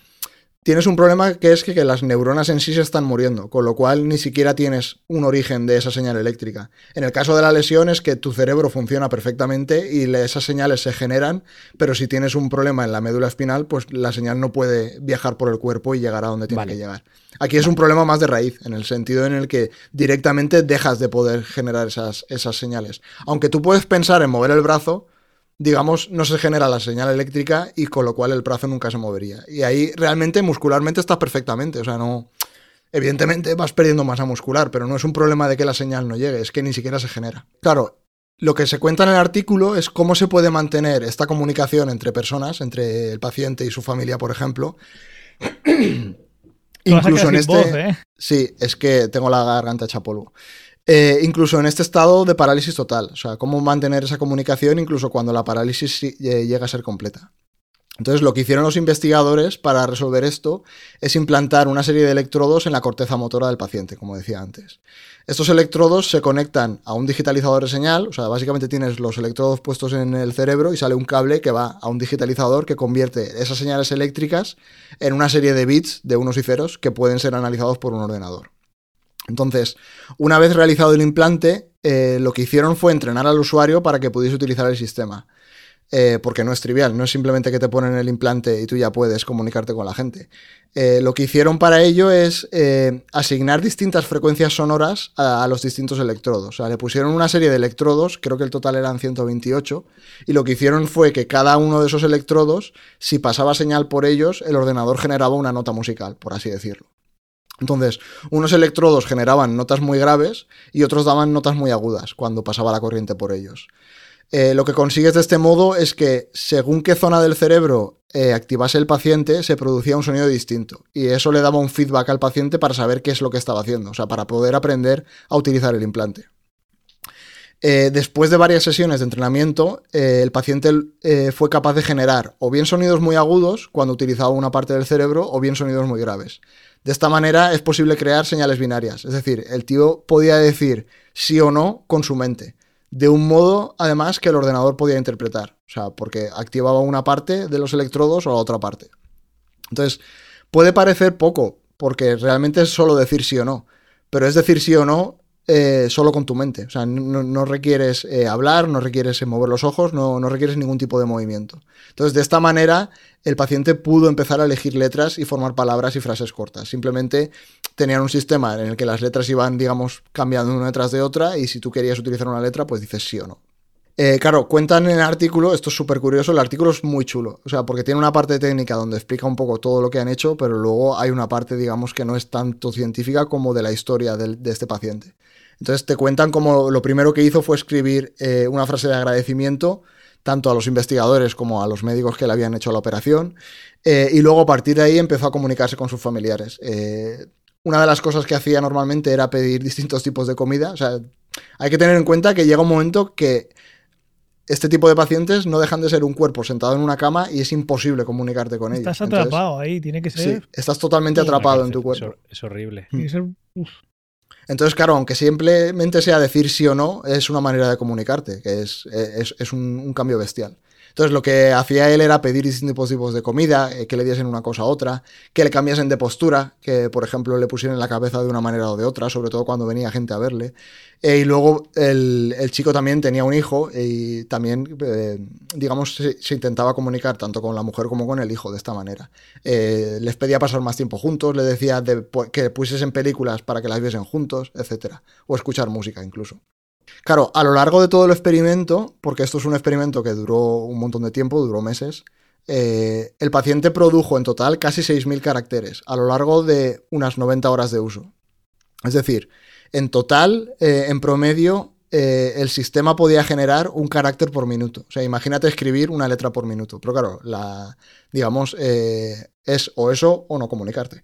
tienes un problema que es que, que las neuronas en sí se están muriendo, con lo cual ni siquiera tienes un origen de esa señal eléctrica. En el caso de la lesión es que tu cerebro funciona perfectamente y esas señales se generan, pero si tienes un problema en la médula espinal, pues la señal no puede viajar por el cuerpo y llegar a donde tiene Vale. que llegar. Aquí es un problema más de raíz, en el sentido en el que directamente dejas de poder generar esas, esas señales. Aunque tú puedes pensar en mover el brazo, digamos, no se genera la señal eléctrica y con lo cual el brazo nunca se movería. Y ahí realmente muscularmente estás perfectamente, o sea, no... Evidentemente vas perdiendo masa muscular, pero no es un problema de que la señal no llegue, es que ni siquiera se genera. Claro, lo que se cuenta en el artículo es cómo se puede mantener esta comunicación entre personas, entre el paciente y su familia, por ejemplo. Incluso en este... voz, ¿eh? Sí, es que tengo la garganta hecha polvo. Eh, incluso en este estado de parálisis total. O sea, cómo mantener esa comunicación incluso cuando la parálisis eh, llega a ser completa. Entonces, lo que hicieron los investigadores para resolver esto es implantar una serie de electrodos en la corteza motora del paciente, como decía antes. Estos electrodos se conectan a un digitalizador de señal, o sea, básicamente tienes los electrodos puestos en el cerebro y sale un cable que va a un digitalizador que convierte esas señales eléctricas en una serie de bits de unos y ceros que pueden ser analizados por un ordenador. Entonces, una vez realizado el implante, eh, lo que hicieron fue entrenar al usuario para que pudiese utilizar el sistema. Eh, porque no es trivial, no es simplemente que te ponen el implante y tú ya puedes comunicarte con la gente. Eh, lo que hicieron para ello es eh, asignar distintas frecuencias sonoras a, a los distintos electrodos. O sea, le pusieron una serie de electrodos, creo que el total eran 128, y lo que hicieron fue que cada uno de esos electrodos, si pasaba señal por ellos, el ordenador generaba una nota musical, por así decirlo. Entonces, unos electrodos generaban notas muy graves y otros daban notas muy agudas cuando pasaba la corriente por ellos. Eh, lo que consigues de este modo es que según qué zona del cerebro eh, activase el paciente, se producía un sonido distinto. Y eso le daba un feedback al paciente para saber qué es lo que estaba haciendo, o sea, para poder aprender a utilizar el implante. Eh, después de varias sesiones de entrenamiento, el paciente fue capaz de generar o bien sonidos muy agudos cuando utilizaba una parte del cerebro o bien sonidos muy graves. De esta manera es posible crear señales binarias, es decir, el tío podía decir sí o no con su mente de un modo, además, que el ordenador podía interpretar. O sea, porque activaba una parte de los electrodos o la otra parte. Entonces, puede parecer poco, porque realmente es solo decir sí o no. Pero es decir sí o no eh, solo con tu mente. O sea, no, requieres eh, hablar, no requieres eh, mover los ojos, no, no, requieres ningún tipo de movimiento. Entonces, de esta manera, el paciente pudo empezar a elegir letras y formar palabras y frases cortas. Simplemente tenían un sistema en el que las letras iban, digamos, cambiando una detrás de otra y si tú querías utilizar una letra, pues dices sí o no. claro, cuentan en el artículo, esto es súper curioso, el artículo es muy chulo, o sea, porque tiene una parte técnica donde explica un poco todo lo que han hecho, pero luego hay una parte, digamos, que no es tanto científica como de la historia de este paciente. Entonces te cuentan como lo primero que hizo fue escribir eh, una frase de agradecimiento tanto a los investigadores como a los médicos que le habían hecho la operación, eh, y luego a partir de ahí empezó a comunicarse con sus familiares. Eh, una de las cosas que hacía normalmente era pedir distintos tipos de comida. O sea, hay que tener en cuenta que llega un momento que este tipo de pacientes no dejan de ser un cuerpo sentado en una cama y es imposible comunicarte con ellos. Estás atrapado ahí, tiene que ser. Sí, estás totalmente atrapado en tu cuerpo. Es, horrible. Tiene que ser, entonces, claro, aunque simplemente sea decir sí o no, es una manera de comunicarte, que es, es, un, cambio bestial. Entonces lo que hacía él era pedir distintos tipos de comida, eh, que le diesen una cosa a otra, que le cambiasen de postura, que por ejemplo le pusieran la cabeza de una manera o de otra, sobre todo cuando venía gente a verle. Eh, y luego el, chico también tenía un hijo y también, eh, digamos, se, intentaba comunicar tanto con la mujer como con el hijo de esta manera. les pedía pasar más tiempo juntos, le decía que pusiesen películas para que las viesen juntos, etc. O escuchar música incluso. Claro, a lo largo de todo el experimento, porque esto es un experimento que duró un montón de tiempo, duró meses, eh, el paciente produjo en total casi 6.000 caracteres a lo largo de unas 90 horas de uso. Es decir, en total, eh, en promedio, eh, el sistema podía generar un carácter por minuto. O sea, imagínate escribir una letra por minuto. Pero claro, la, digamos, es o eso o no comunicarte.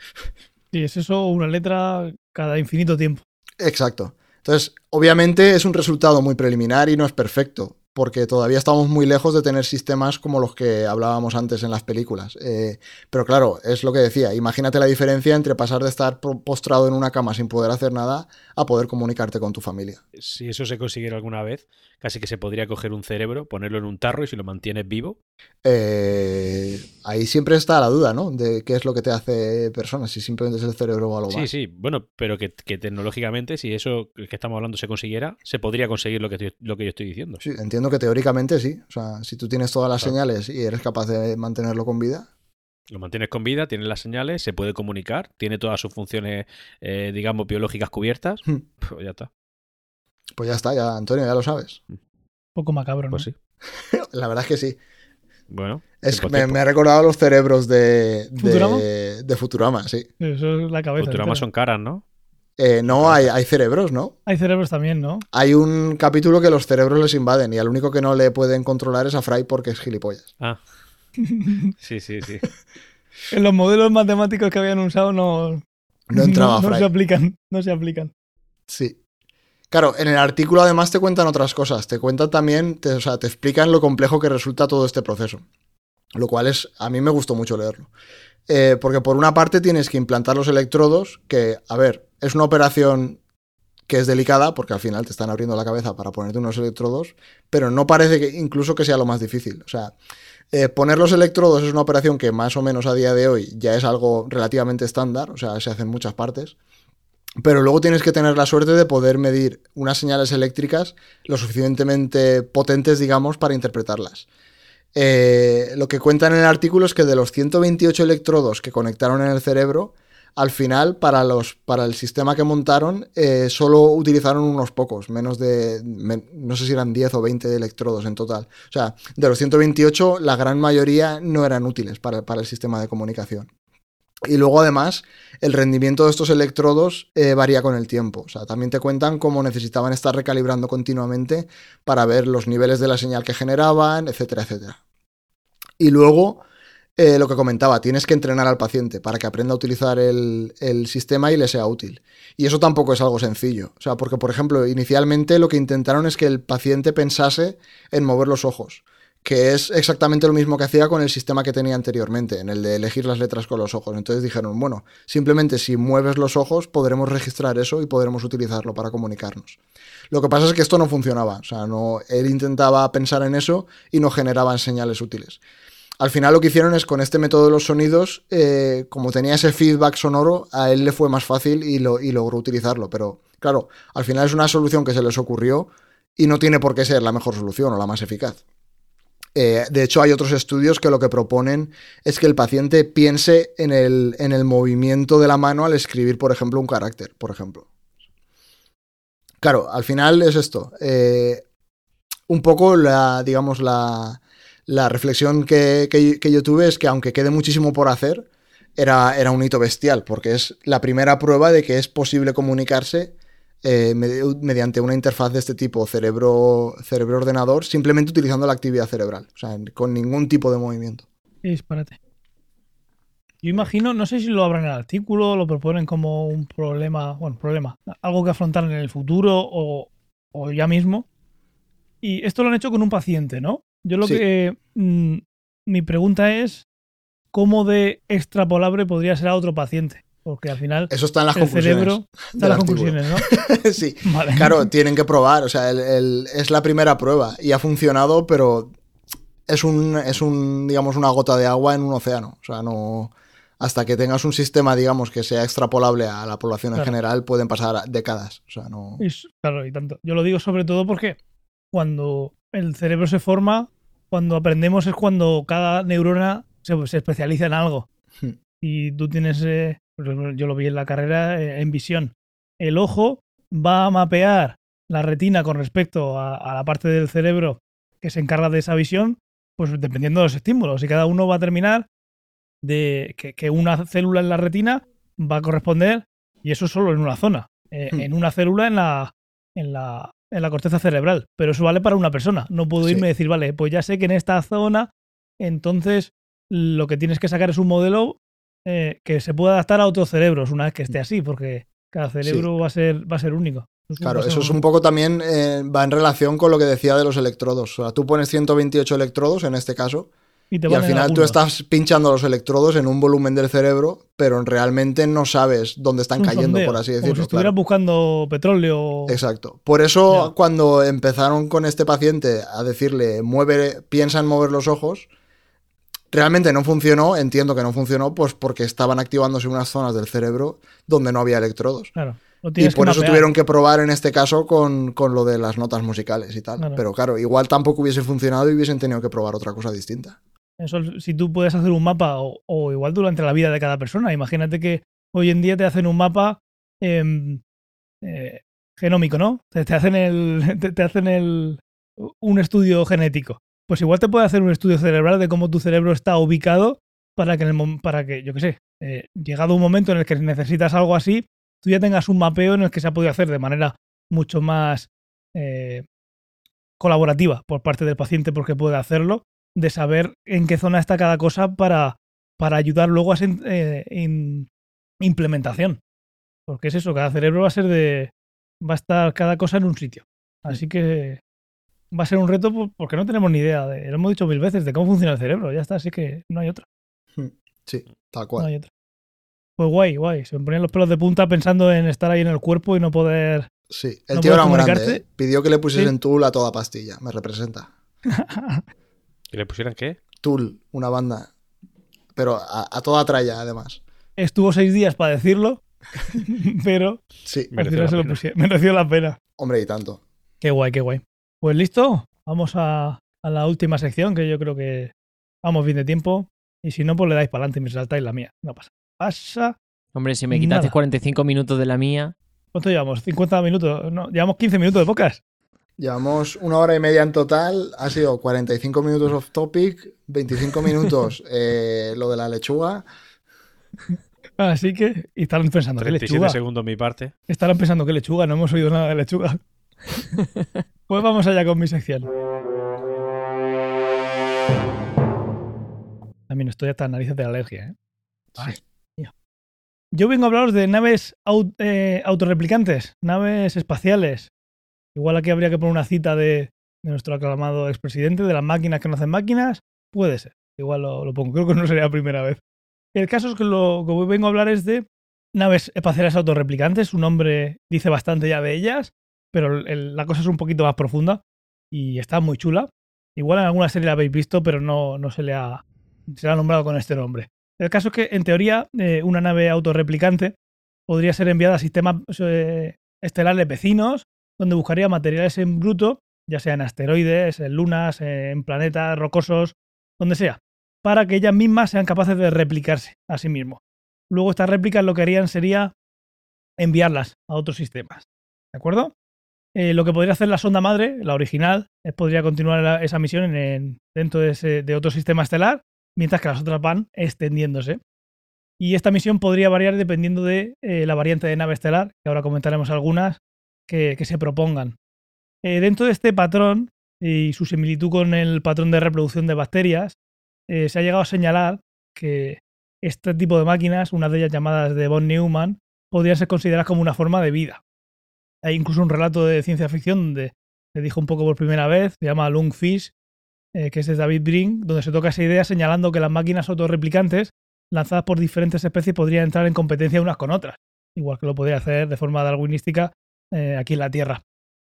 Sí, es eso una letra cada infinito tiempo. Exacto. Entonces, obviamente es un resultado muy preliminar y no es perfecto, porque todavía estamos muy lejos de tener sistemas como los que hablábamos antes en las películas. Eh, pero claro, es lo que decía, imagínate la diferencia entre pasar de estar postrado en una cama sin poder hacer nada a poder comunicarte con tu familia. Si eso se consiguiera alguna vez, casi que se podría coger un cerebro, ponerlo en un tarro y si lo mantienes vivo. Eh, ahí siempre está la duda, ¿no? De qué es lo que te hace persona, si simplemente es el cerebro o algo más. Sí, sí, bueno, pero que, tecnológicamente, si eso que estamos hablando se consiguiera, se podría conseguir lo que, lo que yo estoy diciendo. Sí, entiendo que teóricamente sí. O sea, si tú tienes todas las señales y eres capaz de mantenerlo con vida. Lo mantienes con vida, tienes las señales, se puede comunicar, tiene todas sus funciones, eh, digamos, biológicas cubiertas, pues ya está. Pues ya está, ya, Antonio, ya lo sabes. Un poco macabro, ¿no? Pues sí. La verdad es que sí. Bueno. Es, me, me, ha recordado los cerebros de, de, de Futurama, sí. Eso es la cabeza. Futurama son caras, ¿no? Eh, no, hay, hay, cerebros, ¿no? Hay cerebros también, ¿no? Hay un capítulo que los cerebros les invaden y al único que no le pueden controlar es a Fry porque es gilipollas. Ah. Sí, sí, sí. en los modelos matemáticos que habían usado no, no entraba no, se aplican, no se aplican. Sí. Claro, en el artículo además te cuentan otras cosas. Te cuentan también, te, o sea, te explican lo complejo que resulta todo este proceso. Lo cual es, a mí me gustó mucho leerlo. Eh, porque por una parte tienes que implantar los electrodos, que, a ver, es una operación que es delicada, porque al final te están abriendo la cabeza para ponerte unos electrodos, pero no parece que incluso que sea lo más difícil. O sea, eh, poner los electrodos es una operación que más o menos a día de hoy ya es algo relativamente estándar, o sea, se hace en muchas partes. Pero luego tienes que tener la suerte de poder medir unas señales eléctricas lo suficientemente potentes, digamos, para interpretarlas. Eh, lo que cuentan en el artículo es que de los 128 electrodos que conectaron en el cerebro, al final, para, los, para el sistema que montaron, eh, solo utilizaron unos pocos, menos de, no sé si eran 10 o 20 electrodos en total. O sea, de los 128, la gran mayoría no eran útiles para, para el sistema de comunicación. Y luego además el rendimiento de estos electrodos eh, varía con el tiempo. O sea, también te cuentan cómo necesitaban estar recalibrando continuamente para ver los niveles de la señal que generaban, etcétera, etcétera. Y luego, eh, lo que comentaba, tienes que entrenar al paciente para que aprenda a utilizar el, el, sistema y le sea útil. Y eso tampoco es algo sencillo. O sea, porque, por ejemplo, inicialmente lo que intentaron es que el paciente pensase en mover los ojos que es exactamente lo mismo que hacía con el sistema que tenía anteriormente, en el de elegir las letras con los ojos. Entonces dijeron, bueno, simplemente si mueves los ojos podremos registrar eso y podremos utilizarlo para comunicarnos. Lo que pasa es que esto no funcionaba, o sea, no, él intentaba pensar en eso y no generaban señales útiles. Al final lo que hicieron es con este método de los sonidos, eh, como tenía ese feedback sonoro, a él le fue más fácil y, lo, y logró utilizarlo. Pero claro, al final es una solución que se les ocurrió y no tiene por qué ser la mejor solución o la más eficaz. Eh, de hecho, hay otros estudios que lo que proponen es que el paciente piense en el, en el, movimiento de la mano al escribir, por ejemplo, un carácter, por ejemplo. Claro, al final es esto. Eh, un poco la, digamos, la, la reflexión que, que, que, yo tuve es que aunque quede muchísimo por hacer, era, era un hito bestial, porque es la primera prueba de que es posible comunicarse eh, mediante una interfaz de este tipo, cerebro-ordenador, simplemente utilizando la actividad cerebral, o sea, con ningún tipo de movimiento. Disparate. Yo imagino, no sé si lo abran en el artículo, lo proponen como un problema, bueno, problema, algo que afrontar en el futuro o, o ya mismo. Y esto lo han hecho con un paciente, ¿no? Yo lo Sí. que. mm, mi pregunta es: ¿cómo de extrapolable podría ser a otro paciente? Porque al final Eso está en las el conclusiones. cerebro está en las artículo. conclusiones, ¿no? sí. Vale. Claro, tienen que probar, o sea, el- el- es la primera prueba y ha funcionado, pero es un, es un, digamos, una gota de agua en un océano. O sea, no. Hasta que tengas un sistema, digamos, que sea extrapolable a la población en general, pueden pasar décadas. O sea, no. Y claro, y tanto. Yo lo digo sobre todo porque cuando el cerebro se forma, cuando aprendemos es cuando cada neurona se, se especializa en algo. Hmm. Y tú tienes, eh, yo lo vi en la carrera eh, en visión. El ojo va a mapear la retina con respecto a, a la parte del cerebro que se encarga de esa visión, pues dependiendo de los estímulos. Y cada uno va a terminar de que, que una célula en la retina va a corresponder, y eso solo en una zona, eh, Hmm. en una célula en la, en, la, en la corteza cerebral. Pero eso vale para una persona. No puedo Sí. irme y decir, vale, pues ya sé que en esta zona, entonces lo que tienes que sacar es un modelo eh, que se pueda adaptar a otros cerebros una vez que esté así, porque cada cerebro va, a ser, va a ser único. Claro, eso es un poco también eh, va en relación con lo que decía de los electrodos. O sea, tú pones 128 electrodos en este caso Y, te y al final tú estás pinchando los electrodos en un volumen del cerebro, pero realmente no sabes dónde están un cayendo, sondeo, por así Como si decirlo. estuvieras claro. buscando petróleo. Exacto. Por eso Ya. cuando empezaron con este paciente a decirle mueve, piensa en mover los ojos, realmente no funcionó. Entiendo que no funcionó, pues porque estaban activándose unas zonas del cerebro donde no había electrodos. Claro. Y por eso mapear. tuvieron que probar en este caso con, con lo de las notas musicales y tal. Claro. Pero claro, igual tampoco hubiese funcionado y hubiesen tenido que probar otra cosa distinta. Eso, si tú puedes hacer un mapa, o, o igual durante la vida de cada persona, imagínate que hoy en día te hacen un mapa em, eh, genómico, ¿no? Te, te hacen el. Te, te hacen el. un estudio genético. Pues igual te puede hacer un estudio cerebral de cómo tu cerebro está ubicado para que, en el para que yo qué sé, eh, llegado un momento en el que necesitas algo así, tú ya tengas un mapeo en el que se ha podido hacer de manera mucho más eh, colaborativa por parte del paciente porque puede hacerlo, de saber en qué zona está cada cosa para, para ayudar luego a esa eh, implementación. Porque es eso, cada cerebro va a ser de. va a estar cada cosa en un sitio. Así que va a ser un reto por- porque no tenemos ni idea, de, lo hemos dicho mil veces, de cómo funciona el cerebro. Ya está, así que no hay otra. Sí, tal No cual. hay otra. Pues guay, guay. Se me ponían los pelos de punta pensando en estar ahí en el cuerpo y no poder. Sí, el ¿No tío era muy grande. ¿eh? Pidió que le pusiesen Sí. Tool a toda pastilla. Me representa. ¿Que le pusieran qué? Tool, una banda. Pero a, a toda tralla, además. Estuvo seis días para decirlo, pero Sí, Mereció final la se lo pena. pusieron. Mereció la pena. hombre, y tanto. Qué guay, qué guay. Pues listo, vamos a, a la última sección que yo creo que vamos bien de tiempo. Y si no, pues le dais para adelante y me saltáis la mía. No pasa. Pasa. Hombre, si me quitaste Nada. 45 minutos de la mía. ¿Cuánto llevamos? ¿50 minutos? No, llevamos 15 minutos de pocas. Llevamos una hora y media en total. Ha sido 45 minutos off topic, 25 minutos eh, lo de la lechuga. Así que, y estarán pensando, ¿qué 37 lechuga? segundos mi parte. Estarán pensando, ¿qué lechuga? No hemos oído nada de lechuga. pues vamos allá con mi sección. También estoy hasta narices de la alergia, ¿eh? Ay. Yo vengo a hablaros de naves au- eh, autorreplicantes, naves espaciales. Igual aquí habría que poner una cita de, de nuestro aclamado expresidente, de las máquinas que no hacen máquinas. Puede ser. Igual lo, lo pongo. Creo que no sería la primera vez. El caso es que lo que vengo a hablar es de naves espaciales autorreplicantes. Su nombre dice bastante ya de ellas, pero la cosa es un poquito más profunda y está muy chula. Igual en alguna serie la habéis visto, pero no, no se le ha, se ha nombrado con este nombre. El caso es que, en teoría, eh, una nave autorreplicante podría ser enviada a sistemas eh, estelares vecinos, donde buscaría materiales en bruto, ya sea en asteroides, en lunas, en planetas rocosos, donde sea, para que ellas mismas sean capaces de replicarse a sí mismos. Luego estas réplicas lo que harían sería enviarlas a otros sistemas. ¿De acuerdo? Eh, lo que podría hacer la sonda madre, la original, podría continuar esa misión en- en- dentro de, otro sistema estelar, mientras que las otras van extendiéndose. Y esta misión podría variar dependiendo de eh, la variante de nave estelar, que ahora comentaremos algunas que, se propongan. Eh, dentro de este patrón y su similitud con el patrón de reproducción de bacterias, se ha llegado a señalar que este tipo de máquinas, una de ellas llamadas de von Neumann, podrían ser consideradas como una forma de vida. Hay incluso un relato de ciencia ficción donde se dijo un poco por primera vez, se llama Lungfish, eh, que es de David Brink, donde se toca esa idea señalando que las máquinas autorreplicantes lanzadas por diferentes especies podrían entrar en competencia unas con otras, igual que lo podría hacer de forma darwinística eh, aquí en la Tierra.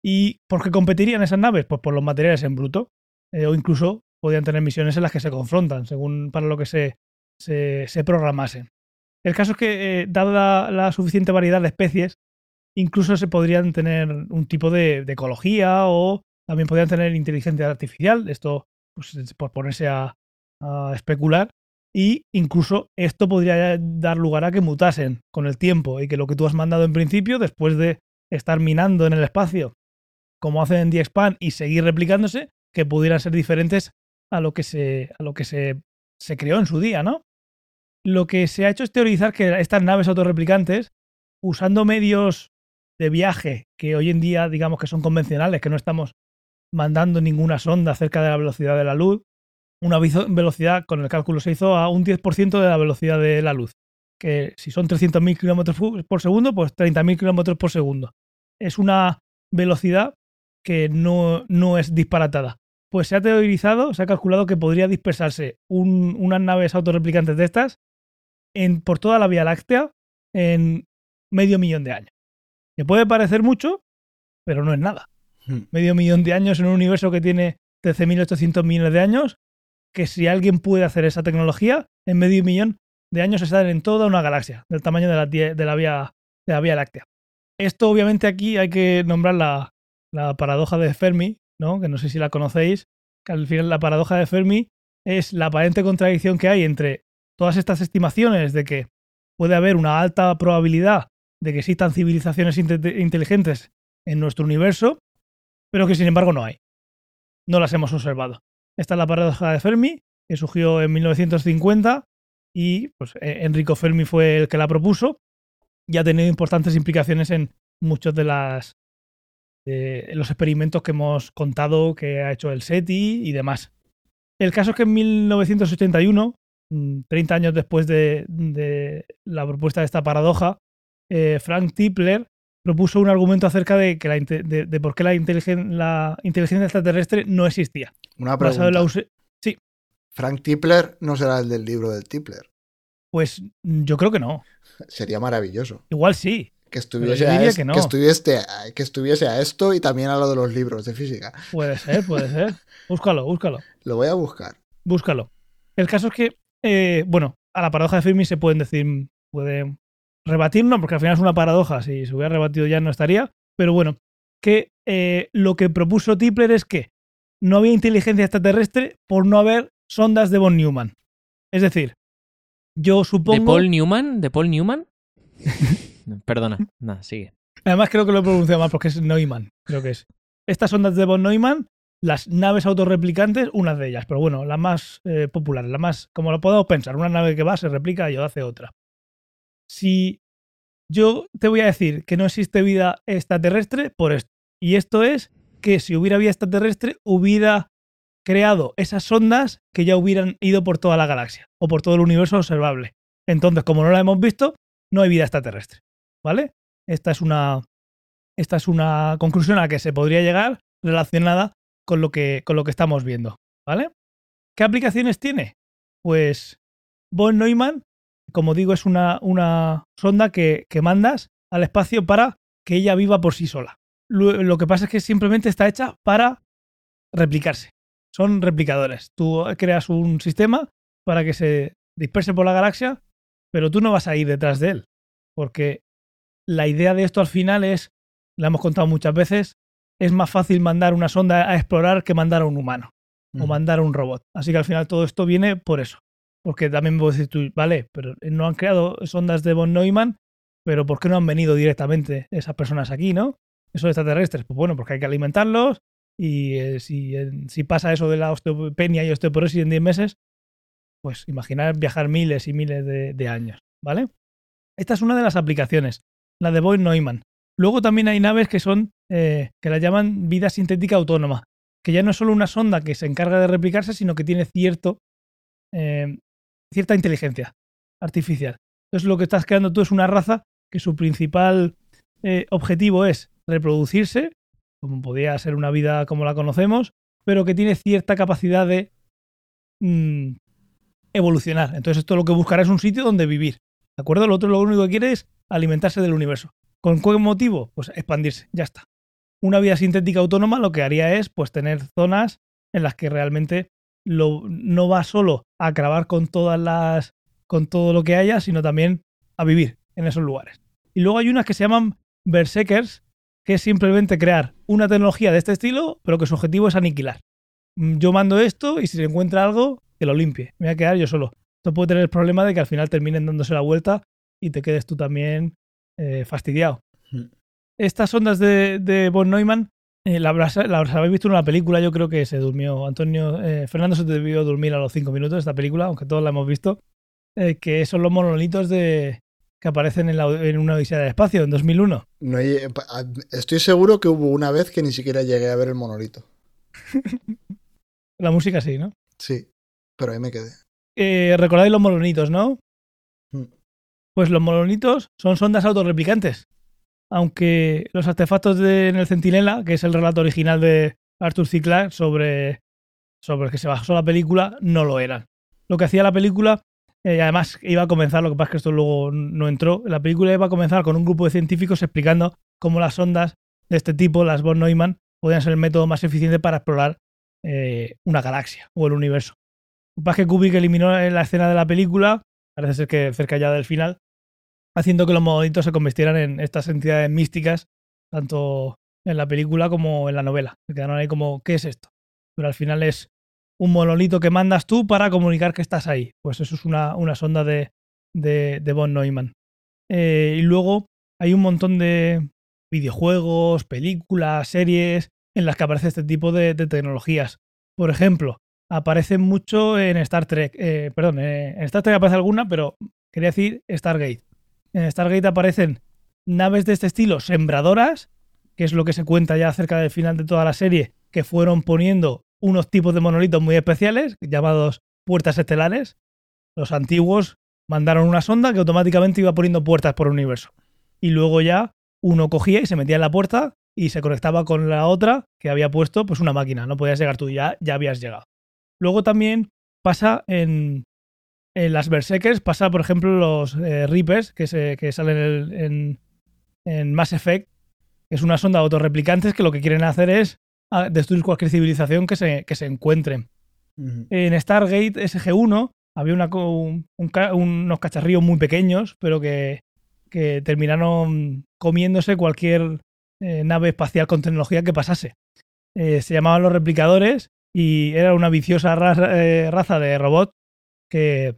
¿Y por qué competirían esas naves? Pues por los materiales en bruto, eh, o incluso podrían tener misiones en las que se confrontan, según para lo que se, se, se programasen. El caso es que, dada la suficiente variedad de especies, incluso se podrían tener un tipo de, ecología o también podrían tener inteligencia artificial. Esto, pues, es por ponerse a, a especular. Y incluso esto podría dar lugar a que mutasen con el tiempo y que lo que tú has mandado en principio, después de estar minando en el espacio, como hacen en DXPAN, y seguir replicándose, que pudieran ser diferentes a lo que se, a lo que se, se creó en su día, ¿no? Lo que se ha hecho es teorizar que estas naves autorreplicantes, usando medios de viaje que hoy en día digamos que son convencionales, que no estamos mandando ninguna sonda cerca de la velocidad de la luz, una velocidad con el cálculo se hizo a un 10% de la velocidad de la luz, que si son 300.000 kilómetros por segundo, pues 30.000 kilómetros por segundo. Es una velocidad que no, no es disparatada. Pues se ha teorizado, se ha calculado que podría dispersarse un- unas naves autorreplicantes de estas en, por toda la Vía Láctea en medio millón de años. Que puede parecer mucho, pero no es nada. Hmm. Medio millón de años en un universo que tiene 13.800 millones de años, que si alguien puede hacer esa tecnología, en medio millón de años están en toda una galaxia, del tamaño de la, de la, vía, de la Vía Láctea. Esto obviamente aquí hay que nombrar la, la paradoja de Fermi, ¿no? que no sé si la conocéis, que al final la paradoja de Fermi es la aparente contradicción que hay entre todas estas estimaciones de que puede haber una alta probabilidad de que existan civilizaciones inte- inteligentes en nuestro universo, pero que sin embargo no hay. No las hemos observado. Esta es la paradoja de Fermi, que surgió en 1950 y pues, eh, Enrico Fermi fue el que la propuso y ha tenido importantes implicaciones en muchos de los experimentos que hemos contado que ha hecho el SETI y demás. El caso es que en 1981, mm, 30 años después de, de la propuesta de esta paradoja, eh, Frank Tipler propuso un argumento acerca de, que la, de, de por qué la, inteligen- la inteligencia extraterrestre no existía. Una Basado en la pregunta. use- Frank Tipler no será el del libro del Tipler. Pues mm, yo creo que no. Sería maravilloso. Igual sí. Que estuviese, a, diría es- que no. que estuviese, que estuviese a esto y también a lo de los libros de física. Puede ser, puede ser. Búscalo, búscalo. Lo voy a buscar. Búscalo. El caso es que, eh, bueno, a la paradoja de Fermi se pueden decir, puede rebatir, no, porque al final es una paradoja. Si se hubiera rebatido ya no estaría. Pero bueno, que eh, lo que propuso Tipler es que no había inteligencia extraterrestre por no haber sondas de von Neumann. Es decir, yo ¿De supongo. Paul Newman? ¿De Paul Newman? No, Perdona, nada, sigue. Además, creo que lo he pronunciado mal porque es Neumann, creo que es. Estas ondas de von Neumann, las naves autorreplicantes, unas de ellas, pero bueno, la más eh, popular, la más, como lo podemos pensar, una nave que va, se replica y hace otra. Si yo te voy a decir que no existe vida extraterrestre por esto. Y esto es que si hubiera vida extraterrestre, hubiera creado esas sondas que ya hubieran ido por toda la galaxia o por todo el universo observable. Entonces, como no la hemos visto, no hay vida extraterrestre. ¿Vale? Esta es una, esta es una conclusión a la que se podría llegar relacionada con lo que, con lo que estamos viendo. ¿Vale? ¿Qué aplicaciones tiene? Pues von Neumann, como digo, es una, una sonda que, que mandas al espacio para que ella viva por sí sola. Lo, lo que pasa es que simplemente está hecha para replicarse. Son replicadores. Tú creas un sistema para que se disperse por la galaxia, pero tú no vas a ir detrás de él. Porque la idea de esto al final es, la hemos contado muchas veces, es más fácil mandar una sonda a explorar que mandar a un humano o mandar a un robot. Así que al final todo esto viene por eso. Porque también puedes decir tú, vale, pero no han creado sondas de von Neumann, pero ¿por qué no han venido directamente esas personas aquí, no? Esos extraterrestres. Pues bueno, porque hay que alimentarlos y eh, si, eh, si pasa eso de la osteopenia y osteoporosis en 10 meses, pues imaginar viajar miles y miles de, años, ¿vale? Esta es una de las aplicaciones, la de von Neumann. Luego también hay naves que son, eh, que la llaman vida sintética autónoma, que ya no es solo una sonda que se encarga de replicarse, sino que tiene cierto, eh, cierta inteligencia artificial. Entonces lo que estás creando tú es una raza que su principal eh, objetivo es reproducirse, como podría ser una vida como la conocemos, pero que tiene cierta capacidad de mm, evolucionar. Entonces esto lo que buscará es un sitio donde vivir. ¿De acuerdo? Lo otro lo único que quiere es alimentarse del universo. ¿Con qué motivo? Pues expandirse, ya está. Una vida sintética autónoma lo que haría es pues tener zonas en las que realmente lo, no va solo a acabar con todas las con todo lo que haya, sino también a vivir en esos lugares. Y luego hay unas que se llaman Berserkers, que es simplemente crear una tecnología de este estilo, pero que su objetivo es aniquilar. Mm, Yo mando esto y si se encuentra algo, que lo limpie. Me voy a quedar yo solo. Esto puede tener el problema de que al final terminen dándose la vuelta y te quedes tú también eh, fastidiado. Hmm. Estas ondas de, de von Neumann eh, la habéis visto en una película, yo creo que se durmió. Antonio, eh, Fernando se debió dormir a los cinco minutos de esta película, aunque todos la hemos visto, eh, que son los monolitos de, que aparecen en, la, en una odisea del espacio, en 2001. No estoy seguro que hubo una vez que ni siquiera llegué a ver el monolito. La música sí, ¿no? Sí, pero ahí me quedé. Recordáis los molonitos, ¿no? Mm. Pues los molonitos son sondas autorreplicantes. Aunque los artefactos de, en el Centinela, que es el relato original de Arthur C. Clarke sobre, sobre el que se basó la película, no lo eran. Lo que hacía la película, eh, además iba a comenzar, lo que pasa es que esto luego no entró, la película iba a comenzar con un grupo de científicos explicando cómo las sondas de este tipo, las von Neumann, podían ser el método más eficiente para explorar eh, una galaxia o el universo. Lo que pasa es que Kubrick eliminó en la escena de la película, parece ser que cerca ya del final, haciendo que los monolitos se convirtieran en estas entidades místicas, tanto en la película como en la novela. Se quedaron ahí como, ¿qué es esto? Pero al final es un monolito que mandas tú para comunicar que estás ahí. Pues eso es una, una sonda de, de, de von Neumann. Eh, y luego hay un montón de videojuegos, películas, series en las que aparece este tipo de, tecnologías. Por ejemplo, aparecen mucho en Star Trek. eh, perdón, eh, en Star Trek aparece alguna, pero quería decir Stargate. En Stargate aparecen naves de este estilo, sembradoras, que es lo que se cuenta ya acerca del final de toda la serie, que fueron poniendo unos tipos de monolitos muy especiales, llamados puertas estelares. Los antiguos mandaron una sonda que automáticamente iba poniendo puertas por el universo. Y luego ya uno cogía y se metía en la puerta y se conectaba con la otra que había puesto pues una máquina. No podías llegar tú, ya, ya habías llegado. Luego también pasa en, en las Berserkers, pasa por ejemplo los eh, Reapers que, se, que salen en, el- en, en Mass Effect, que es una sonda de autorreplicantes que lo que quieren hacer es ah, destruir cualquier civilización que se, que se encuentren. Ujú. En Stargate SG-1 había una un- un unos cacharrillos muy pequeños, pero que, que terminaron comiéndose cualquier eh, nave espacial con tecnología que pasase. Eh, se llamaban los replicadores y era una viciosa raza, eh, raza de robots que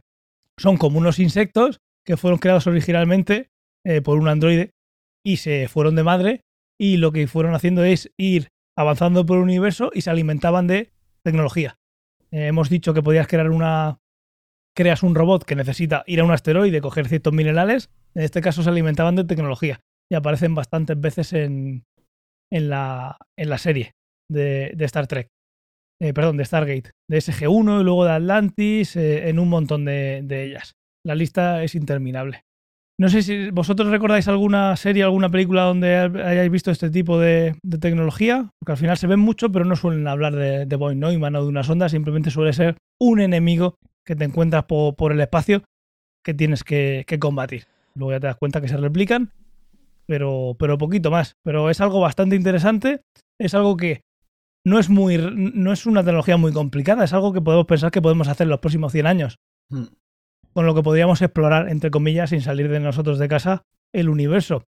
son como unos insectos que fueron creados originalmente eh, por un androide y se fueron de madre y lo que fueron haciendo es ir avanzando por el universo y se alimentaban de tecnología. Eh, hemos dicho que podías crear una. Creas un robot que necesita ir a un asteroide, coger ciertos minerales, En este caso se alimentaban de tecnología y aparecen bastantes veces en, en, la, en la serie de, de Star Trek. Eh, perdón, de Stargate, de SG-1 y luego de Atlantis, eh, en un montón de, ellas. La lista es interminable. No sé si vosotros recordáis alguna serie, alguna película donde hayáis visto este tipo de, tecnología, porque al final se ven mucho, pero no suelen hablar de, de Boy Neumann o de una sonda, simplemente suele ser un enemigo que te encuentras po- por, el espacio que tienes que, que combatir. Luego ya te das cuenta que se replican, pero, pero poquito más. Pero es algo bastante interesante, es algo que no es, muy, no es una tecnología muy complicada, es algo que podemos pensar que podemos hacer en los próximos 100 años Hmm. con lo que podríamos explorar, entre comillas, sin salir de nosotros de casa, el universo.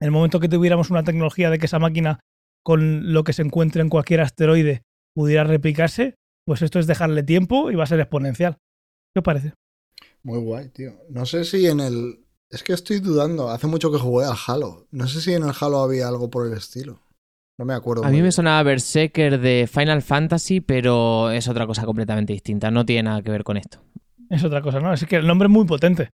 En el momento que tuviéramos una tecnología de que esa máquina, con lo que se encuentre en cualquier asteroide, pudiera replicarse, pues esto es dejarle tiempo y va a ser exponencial. ¿Qué os parece? Muy guay, tío. No sé si en el. Es que estoy dudando. Hace mucho que jugué al Halo. No sé si en el Halo había algo por el estilo. No me acuerdo. A mí me sonaba Berserker de Final Fantasy, pero es otra cosa completamente distinta. No tiene nada que ver con esto. Es otra cosa, ¿no? Es que el nombre es muy potente.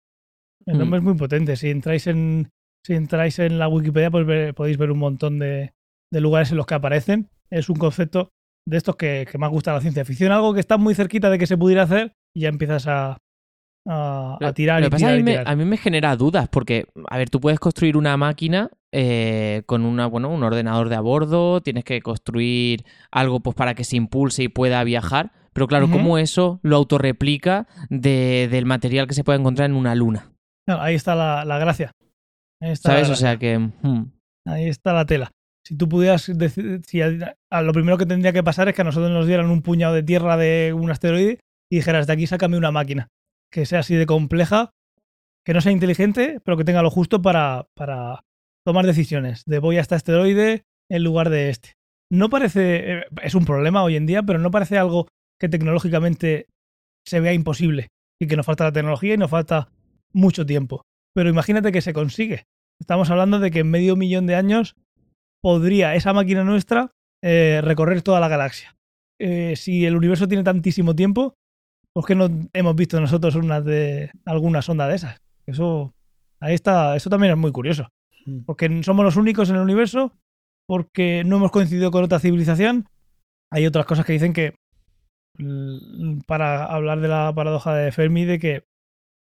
El Mm. nombre es muy potente. Si entráis en, si entráis en la Wikipedia, pues ver- podéis ver un montón de, de lugares en los que aparecen. Es un concepto de estos que, que más gusta la ciencia ficción. Algo que está muy cerquita de que se pudiera hacer y ya empiezas a, a, a tirar Lo y que pasa a mí, me, a mí me genera dudas, porque, a ver, tú puedes construir una máquina eh, con una, bueno, un ordenador de a bordo, tienes que construir algo pues, para que se impulse y pueda viajar, pero claro, Ujú. ¿cómo eso lo autorreplica de, del material que se puede encontrar en una luna? No, ahí está la, la gracia. Ahí está, ¿Sabes? la O sea que... hmm. ahí está la tela. Si tú pudieras decir, si a- a- lo primero que tendría que pasar es que a nosotros nos dieran un puñado de tierra de un asteroide y dijeras, de aquí sácame una máquina que sea así de compleja, que no sea inteligente, pero que tenga lo justo para, para tomar decisiones. De voy a este asteroide en lugar de este. No parece, eh, es un problema hoy en día, pero no parece algo que tecnológicamente se vea imposible y que nos falta la tecnología y nos falta mucho tiempo. Pero imagínate que se consigue. Estamos hablando de que en medio millón de años podría esa máquina nuestra eh, recorrer toda la galaxia. Eh, si el universo tiene tantísimo tiempo, ¿por qué no hemos visto nosotros una de, alguna sonda de esas? Eso, ahí está, eso también es muy curioso. Hmm. Porque somos los únicos en el universo, porque no hemos coincidido con otra civilización. Hay otras cosas que dicen que, para hablar de la paradoja de Fermi, de que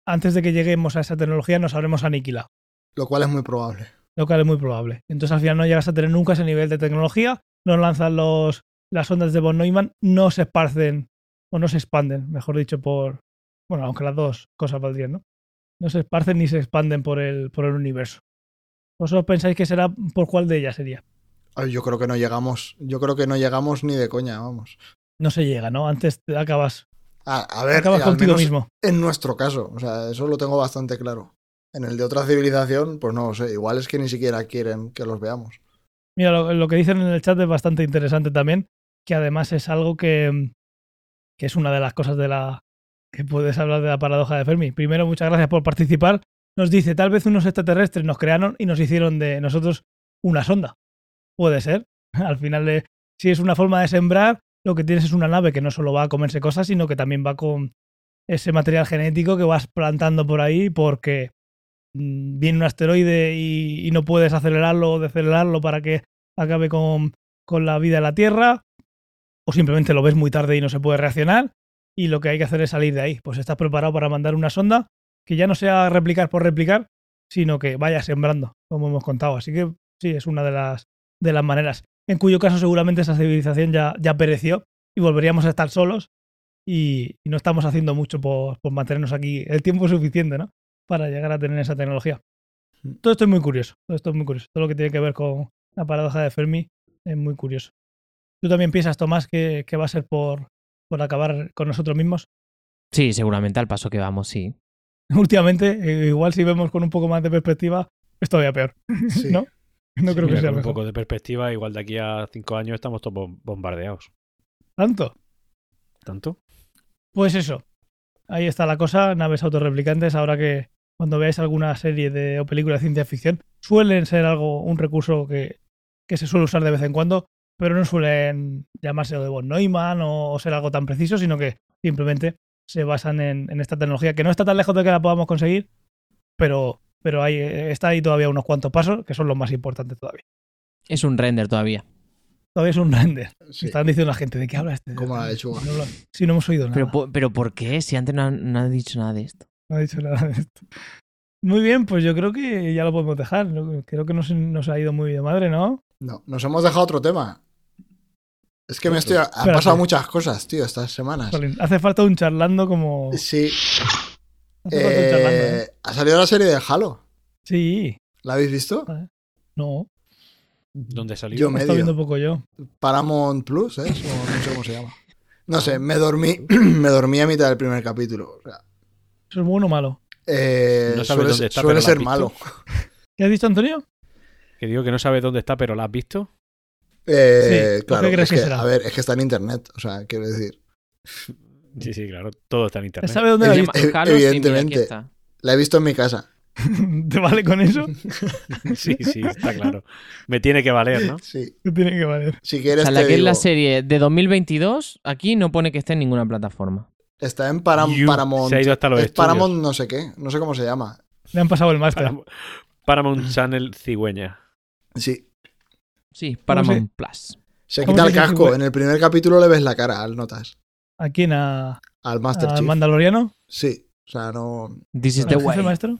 antes de que lleguemos a esa tecnología nos habremos aniquilado Lo cual es muy probable. lo cual es muy probable. Entonces al final no llegas a tener nunca ese nivel de tecnología, no lanzan los, las ondas de von Neumann, no se esparcen o no se expanden, mejor dicho, por... Bueno, aunque las dos cosas valdrían, ¿no? No se esparcen ni se expanden por el, por el universo. ¿Vosotros pensáis que será por cuál de ellas sería? Ay, yo creo que no llegamos. Yo creo que no llegamos ni de coña, vamos. No se llega, ¿no? Antes te acabas, A, a ver, acabas eh, contigo mismo. en nuestro caso. O sea, eso lo tengo bastante claro. En el de otra civilización, pues no lo sé. Igual es que ni siquiera quieren que los veamos. Mira, lo, lo que dicen en el chat es bastante interesante también, que además es algo que, que es una de las cosas de la que puedes hablar de la paradoja de Fermi. Primero, muchas gracias por participar. Nos dice, tal vez unos extraterrestres nos crearon y nos hicieron de nosotros una sonda. Puede ser. Al final, de, si es una forma de sembrar, lo que tienes es una nave que no solo va a comerse cosas, sino que también va con ese material genético que vas plantando por ahí porque mm, viene un asteroide y, y no puedes acelerarlo o decelerarlo para que acabe con, con la vida en la Tierra, o simplemente lo ves muy tarde y no se puede reaccionar, y lo que hay que hacer es salir de ahí. Pues estás preparado para mandar una sonda que ya no sea replicar por replicar, sino que vaya sembrando, como hemos contado. Así que sí, es una de las, de las maneras. En cuyo caso seguramente esa civilización ya, ya pereció y volveríamos a estar solos y, y no estamos haciendo mucho por, por mantenernos aquí el tiempo suficiente, ¿no? Para llegar a tener esa tecnología. Todo esto es muy curioso, todo esto es muy curioso. Todo lo que tiene que ver con la paradoja de Fermi es muy curioso. ¿Tú también piensas, Tomás, que, que va a ser por, por acabar con nosotros mismos? Sí, seguramente al paso que vamos, sí. Últimamente, eh, igual si vemos con un poco más de perspectiva, es todavía peor. Sí. ¿No? No Sí, creo que sea con un mejor. poco de perspectiva, igual de aquí a cinco años estamos todos bom- bombardeados. ¿Tanto? ¿Tanto? Pues eso. Ahí está la cosa, naves autorreplicantes. Ahora que cuando veáis alguna serie de, o película de ciencia ficción, suelen ser algo, un recurso que, que se suele usar de vez en cuando, pero no suelen llamarse de von Neumann o, o ser algo tan preciso, sino que simplemente se basan en, en esta tecnología que no está tan lejos de que la podamos conseguir, pero pero hay, está ahí todavía unos cuantos pasos que son los más importantes todavía. Es un render todavía. Todavía es un render. Sí, Están diciendo la gente, ¿de qué habla este? como la lechuga. No lo- sí, no hemos oído nada. Pero, pero ¿por qué? Si antes no no han dicho nada de esto. No ha dicho nada de esto. Muy bien, pues yo creo que ya lo podemos dejar. Creo que nos, nos ha ido muy de madre, ¿no? No, nos hemos dejado otro tema. Es que me estoy. Han Espérate. pasado muchas cosas, tío, estas semanas. Jolín, hace falta un charlando como. Sí. Hace falta un charlando, ¿eh? eh, ha salido la serie de Halo. Sí, ¿La habéis visto? no. ¿Dónde salió? Yo estado viendo medio. poco yo. Paramount Plus, ¿eh? O no sé cómo se llama. No sé, me dormí, me dormí a mitad del primer capítulo. O sea, ¿Eso es bueno o malo? eh, No sabes suele dónde está, suele pero ¿la ser malo. ¿Qué has dicho, Antonio? Que digo que no sabes dónde está, pero la has visto. Eh, Sí, ¿por claro, qué crees es que que, será? a ver, es que está en internet. O sea, quiero decir. Sí, sí, claro. Todo está en internet. ¿Sabe dónde la viste? Eh, Halo, sí, mira, aquí evidentemente. está. La he visto en mi casa. ¿Te vale con eso? Sí, sí, está claro. Me tiene que valer, ¿no? Sí. Te tiene que valer. Si O quieres, sea, la te que es la serie de 2022, aquí no pone que esté en ninguna plataforma. está en Param- You Paramount. se ha ido hasta los es. Paramount no sé qué. No sé cómo se llama. Le han pasado el máster. Paramount, Paramount Channel cigüeña. Sí. Sí, Paramount Plus. Se ¿Cómo quita se el casco. En el primer capítulo le ves la cara al Notas. ¿A quién? ¿A, Al Master a Chief. Mandaloriano? Sí. O sea, no. This is ¿Al the jefe way. maestro?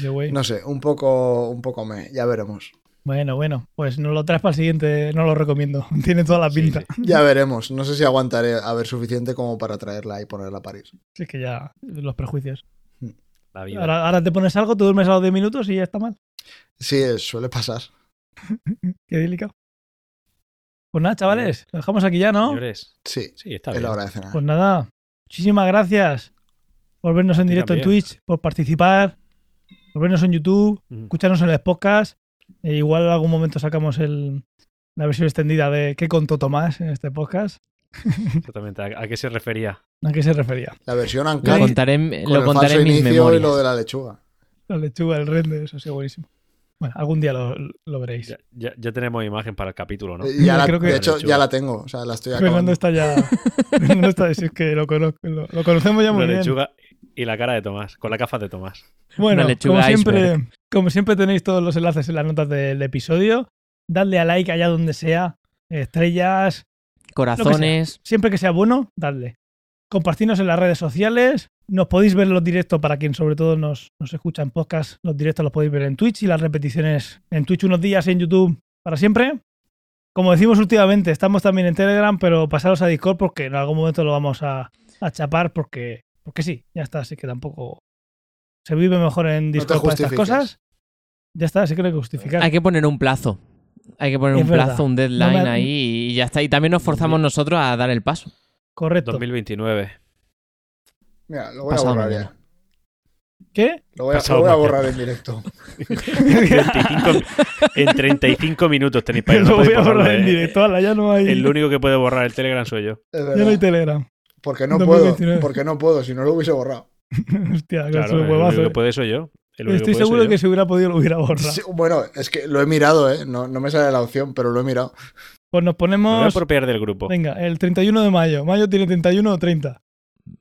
The way. No sé, un poco, un poco me. Ya veremos. Bueno, bueno, pues no lo traes para el siguiente, no lo recomiendo. Tiene toda la pinta. sí. Ya veremos. No sé si aguantaré a ver suficiente como para traerla y ponerla a París. Sí, es que ya, los prejuicios. La vida. Ahora, ahora te pones algo, te duermes a los 10 minutos y ya está mal. Sí, suele pasar. Qué delicado. Pues nada, chavales, lo dejamos aquí ya, ¿no? Señores. Sí, Sí, está es bien. la hora de cenar. Pues nada, muchísimas gracias por vernos en directo en. Twitch, por participar, por vernos en YouTube, Ujú. escucharnos en el podcast. E igual en algún momento sacamos el, la versión extendida de ¿Qué contó Tomás en este podcast? Exactamente. ¿A, a qué se refería? ¿A qué se refería? La versión Lo contaré, con lo el contaré falso en mis inicio y memorias. lo de la lechuga. La lechuga, el render, eso sí, buenísimo. Bueno, algún día lo, lo veréis. Ya, ya- ya tenemos imagen para el capítulo, ¿no? Ya la- Creo que- de hecho, ya la tengo. O sea, la estoy Fernando acabando. está ya. Fernando está, si es que lo, conozco, lo, lo conocemos ya muy La bien. lechuga y la cara de Tomás, con la gafas de Tomás. Bueno, como siempre, iceberg. como siempre tenéis todos los enlaces en las notas del episodio. Dadle a like allá donde sea. Estrellas. Corazones. Siempre que sea bueno, dadle. Compartirnos en las redes sociales. Nos podéis ver los directos para quien sobre todo nos, nos escucha en podcast. Los directos los podéis ver en Twitch y las repeticiones en Twitch unos días y en YouTube para siempre. Como decimos últimamente, estamos también en Telegram, pero pasaros a Discord porque en algún momento lo vamos a, a chapar porque, porque sí, ya está, así que tampoco se vive mejor en Discord para estas cosas. Ya está, así que no hay que justificar. Hay que poner un plazo. Hay que poner Es un verdad. plazo, un deadline No me- ahí y ya está. Y también nos forzamos nosotros a dar el paso. Correcto. 2029. Mira, lo voy a borrar mañana. ya. ¿Qué? Lo voy a, Pasado lo voy a mañana. borrar en directo. 35 en 35 minutos tenéis para ir. lo No voy a borrar en ¿eh? directo. ala, ya no hay, El único que puede borrar el Telegram soy yo. Ya no hay. Telegram. Porque no 2029. puedo. Porque no puedo. Si no lo hubiese borrado. Hostia, que Claro, es un el huevazo, único eh. que puede soy yo. Estoy seguro que si hubiera podido lo hubiera borrado. Sí, bueno, es que lo he mirado, ¿eh? No, no me sale la opción, pero lo he mirado. Pues nos Me voy a ponemos. apropiar del grupo. Venga, el 31 de mayo. Mayo tiene 31 o 30.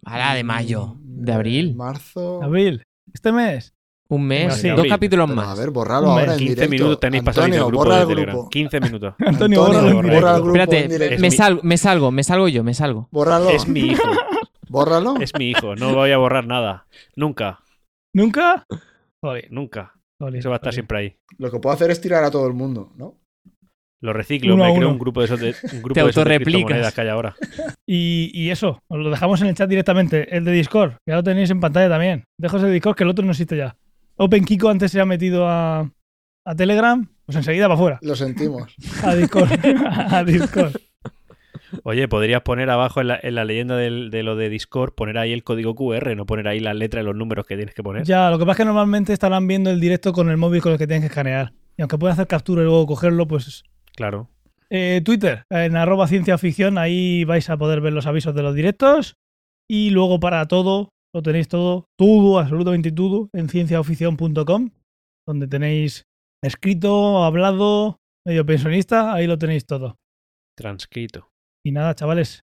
Ahora de mayo. De Eh, abril. Marzo. Abril. Este mes. Un mes. Sí. Dos capítulos Pero, a más. ver, borralo ahora en 15 directo. minutos tenéis del Antonio, grupo borra de el Telegram. grupo. 15 minutos. Antonio, borra el grupo. borra el grupo Espérate, me, mi- salgo, me salgo, me salgo yo, me salgo. Bórralo. Es mi hijo. Bórralo. Es mi hijo. No voy a borrar nada. Nunca. ¿Nunca? Joder, Nunca. joder, Eso va a estar joder. siempre ahí. Lo que puedo hacer es tirar a todo el mundo, ¿no? Lo reciclo, Uno a me creo uno. un grupo de esos de, un grupo Te de esos de autorreplicas. criptomonedas que hay ahora. Y, y eso, os lo dejamos en el chat directamente. El de Discord, ya lo tenéis en pantalla también. Dejo ese de Discord que el otro no existe ya. Open Kiko antes se ha metido a, a Telegram, pues enseguida para afuera. Lo sentimos. A Discord. a Discord. Oye, podrías poner abajo en la, en la leyenda del- de lo de Discord, poner ahí el código QR, no poner ahí las letras y los números que tienes que poner. Ya, lo que pasa es que normalmente estarán viendo el directo con el móvil con el que tienen que escanear. Y aunque pueden hacer captura y luego cogerlo, pues Claro. Eh, Twitter, en arroba ciencia ficción, ahí vais a poder ver los avisos de los directos. Y luego para todo, lo tenéis todo, todo, absolutamente todo, en cienciaoficción.com, donde tenéis escrito, hablado, medio pensionista, ahí lo tenéis todo. Transcrito. Y nada, chavales,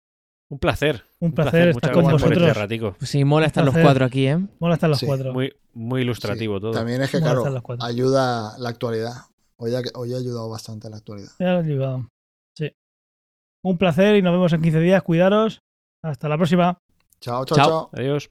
Un placer. Un placer, estar muchas con gracias por este vosotros. ratico. Pues sí, mola estar los cuatro aquí, ¿eh? Mola estar los Sí, cuatro. Muy, muy ilustrativo Sí, todo. También es que, Mola claro, ayuda la actualidad. Hoy ha, hoy ha ayudado bastante la actualidad. Ya he ayudado. Sí. Un placer y nos vemos en 15 días. Cuidaros. Hasta la próxima. Chao, chao, Chao. chao. Adiós.